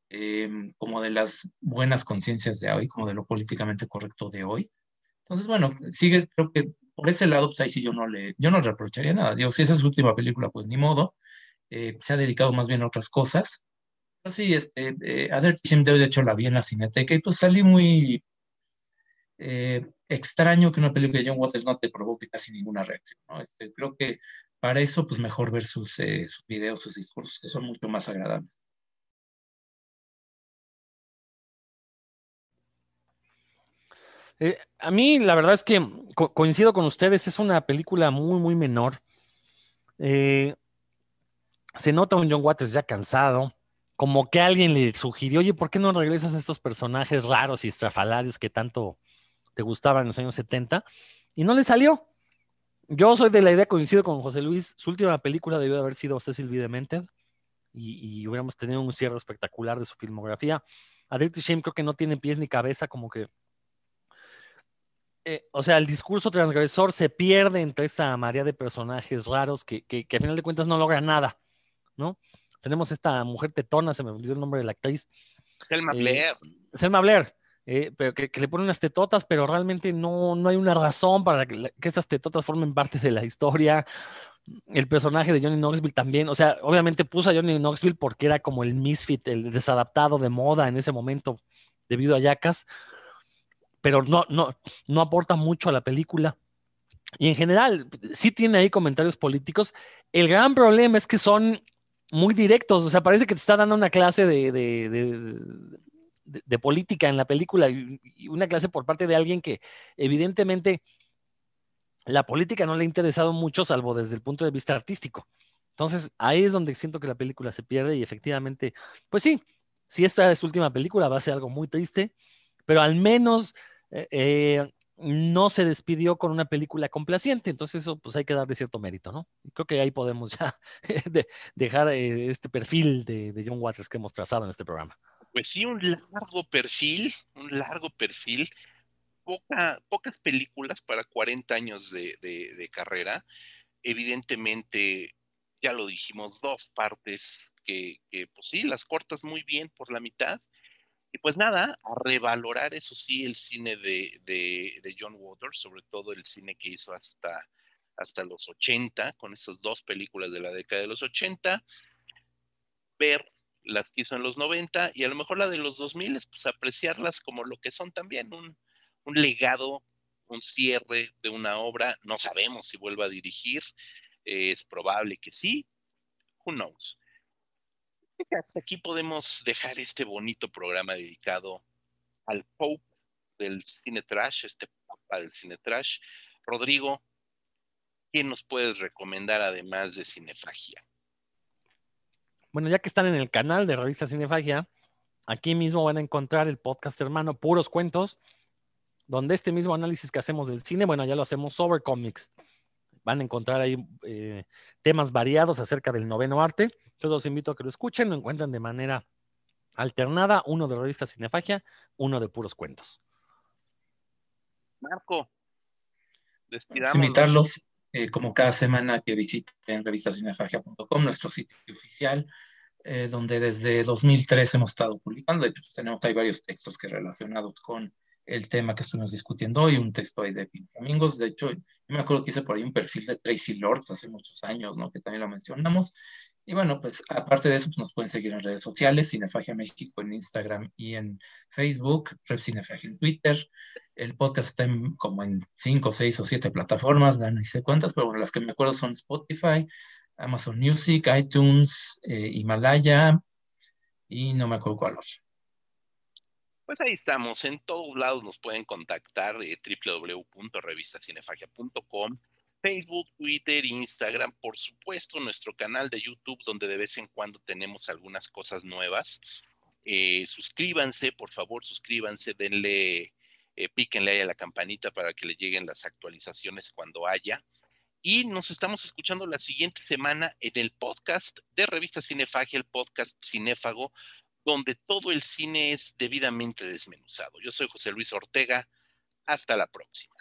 em, como de las buenas conciencias de hoy, como de lo políticamente correcto de hoy. Entonces, bueno, sigue, creo que por ese lado, pues ahí sí yo no le, yo no reprocharía nada. Digo, si esa es su última película, pues ni modo. Eh, se ha dedicado más bien a otras cosas. Así, este, eh, de hecho la vi en la cineteca y pues salí muy eh, extraño que una película de John Waters no te provoque casi ninguna reacción. ¿no? Este, creo que para eso, pues mejor ver sus, eh, sus videos, sus discursos, que son mucho más agradables. Eh, a mí, la verdad es que coincido con ustedes, es una película muy, muy menor. se nota un John Waters ya cansado, como que alguien le sugirió, oye, ¿por qué no regresas a estos personajes raros y estrafalarios que tanto te gustaban en los años 70 y no le salió. Yo soy de la idea, coincido con José Luis, su última película debió de haber sido Cecil B. Demented y, y hubiéramos tenido un cierre espectacular de su filmografía. A Dirty Shame creo que no tiene pies ni cabeza, como que eh, o sea, el discurso transgresor se pierde entre esta maría de personajes raros que, que, que, a final de cuentas no logra nada, ¿no? Tenemos esta mujer tetona, se me olvidó el nombre de la actriz. Selma eh, Blair. Selma Blair, eh, pero que, le ponen unas tetotas, pero realmente no, no hay una razón para que, que estas tetotas formen parte de la historia. El personaje de Johnny Knoxville también, o sea, obviamente puso a Johnny Knoxville porque era como el misfit, el desadaptado de moda en ese momento debido a Yacas pero no, no, no aporta mucho a la película. Y en general, sí tiene ahí comentarios políticos. El gran problema es que son muy directos, o sea, parece que te está dando una clase de, de, de política en la película y una clase por parte de alguien que evidentemente la política no le ha interesado mucho, salvo desde el punto de vista artístico. Entonces, ahí es donde siento que la película se pierde y efectivamente, pues sí, si esta es su última película, va a ser algo muy triste, pero al menos eh, eh, no se despidió con una película complaciente, entonces eso pues hay que darle cierto mérito, ¿no? creo que ahí podemos ya de, dejar eh, este perfil de, de, John Waters que hemos trazado en este programa. Pues sí, un largo perfil, un largo perfil, Poca, pocas películas para 40 años de, de, de carrera, evidentemente, ya lo dijimos, dos partes que, que, pues sí, las cortas muy bien por la mitad, y pues nada, a revalorar, eso sí, el cine de, de, de, John Waters, sobre todo el cine que hizo hasta, hasta los 80, con estas dos películas de la década de los 80, ver las que hizo en los 90 y a lo mejor la de los 2000, pues apreciarlas como lo que son también, un, un legado, un cierre de una obra. No sabemos si vuelva a dirigir, eh, es probable que sí, who knows hasta aquí podemos dejar este bonito programa dedicado al Pope del cine trash, este papa del cine trash. Rodrigo, ¿quién nos puedes recomendar además de Cinefagia? Bueno, ya que están en el canal de Revista Cinefagia, aquí mismo van a encontrar el podcast hermano Puros Cuentos, donde este mismo análisis que hacemos del cine, bueno, ya lo hacemos sobre cómics. Van a encontrar ahí eh, temas variados acerca del noveno arte yo los invito a que lo escuchen, lo encuentran de manera alternada, uno de revista Cinefagia, uno de puros cuentos. Marco, despidamos. Invitarlos, eh, como cada semana, que visiten revistacinefagia.com, nuestro sitio oficial, eh, donde desde 2003 hemos estado publicando. De hecho, pues, tenemos ahí varios textos que relacionados con el tema que estuvimos discutiendo hoy, un texto ahí de Amigos. De hecho, yo me acuerdo que hice por ahí un perfil de Tracy Lords hace muchos años, ¿no? Que también lo mencionamos. Y bueno, pues aparte de eso, pues nos pueden seguir en redes sociales, Cinefagia México en Instagram y en Facebook, Rep Cinefagia en Twitter. El podcast está en, como en cinco, seis o siete plataformas, no sé cuántas, pero bueno, las que me acuerdo son Spotify, Amazon Music, iTunes, eh, Himalaya y no me acuerdo cuál otra. Pues ahí estamos, en todos lados nos pueden contactar, eh, www.revistacinefagia.com Facebook, Twitter, Instagram, por supuesto nuestro canal de YouTube donde de vez en cuando tenemos algunas cosas nuevas. Eh, suscríbanse, por favor, suscríbanse, denle, eh, píquenle ahí a la campanita para que le lleguen las actualizaciones cuando haya. Y nos estamos escuchando la siguiente semana en el podcast de Revista Cinefagia, el podcast Cinéfago, donde todo el cine es debidamente desmenuzado. Yo soy José Luis Ortega. Hasta la próxima.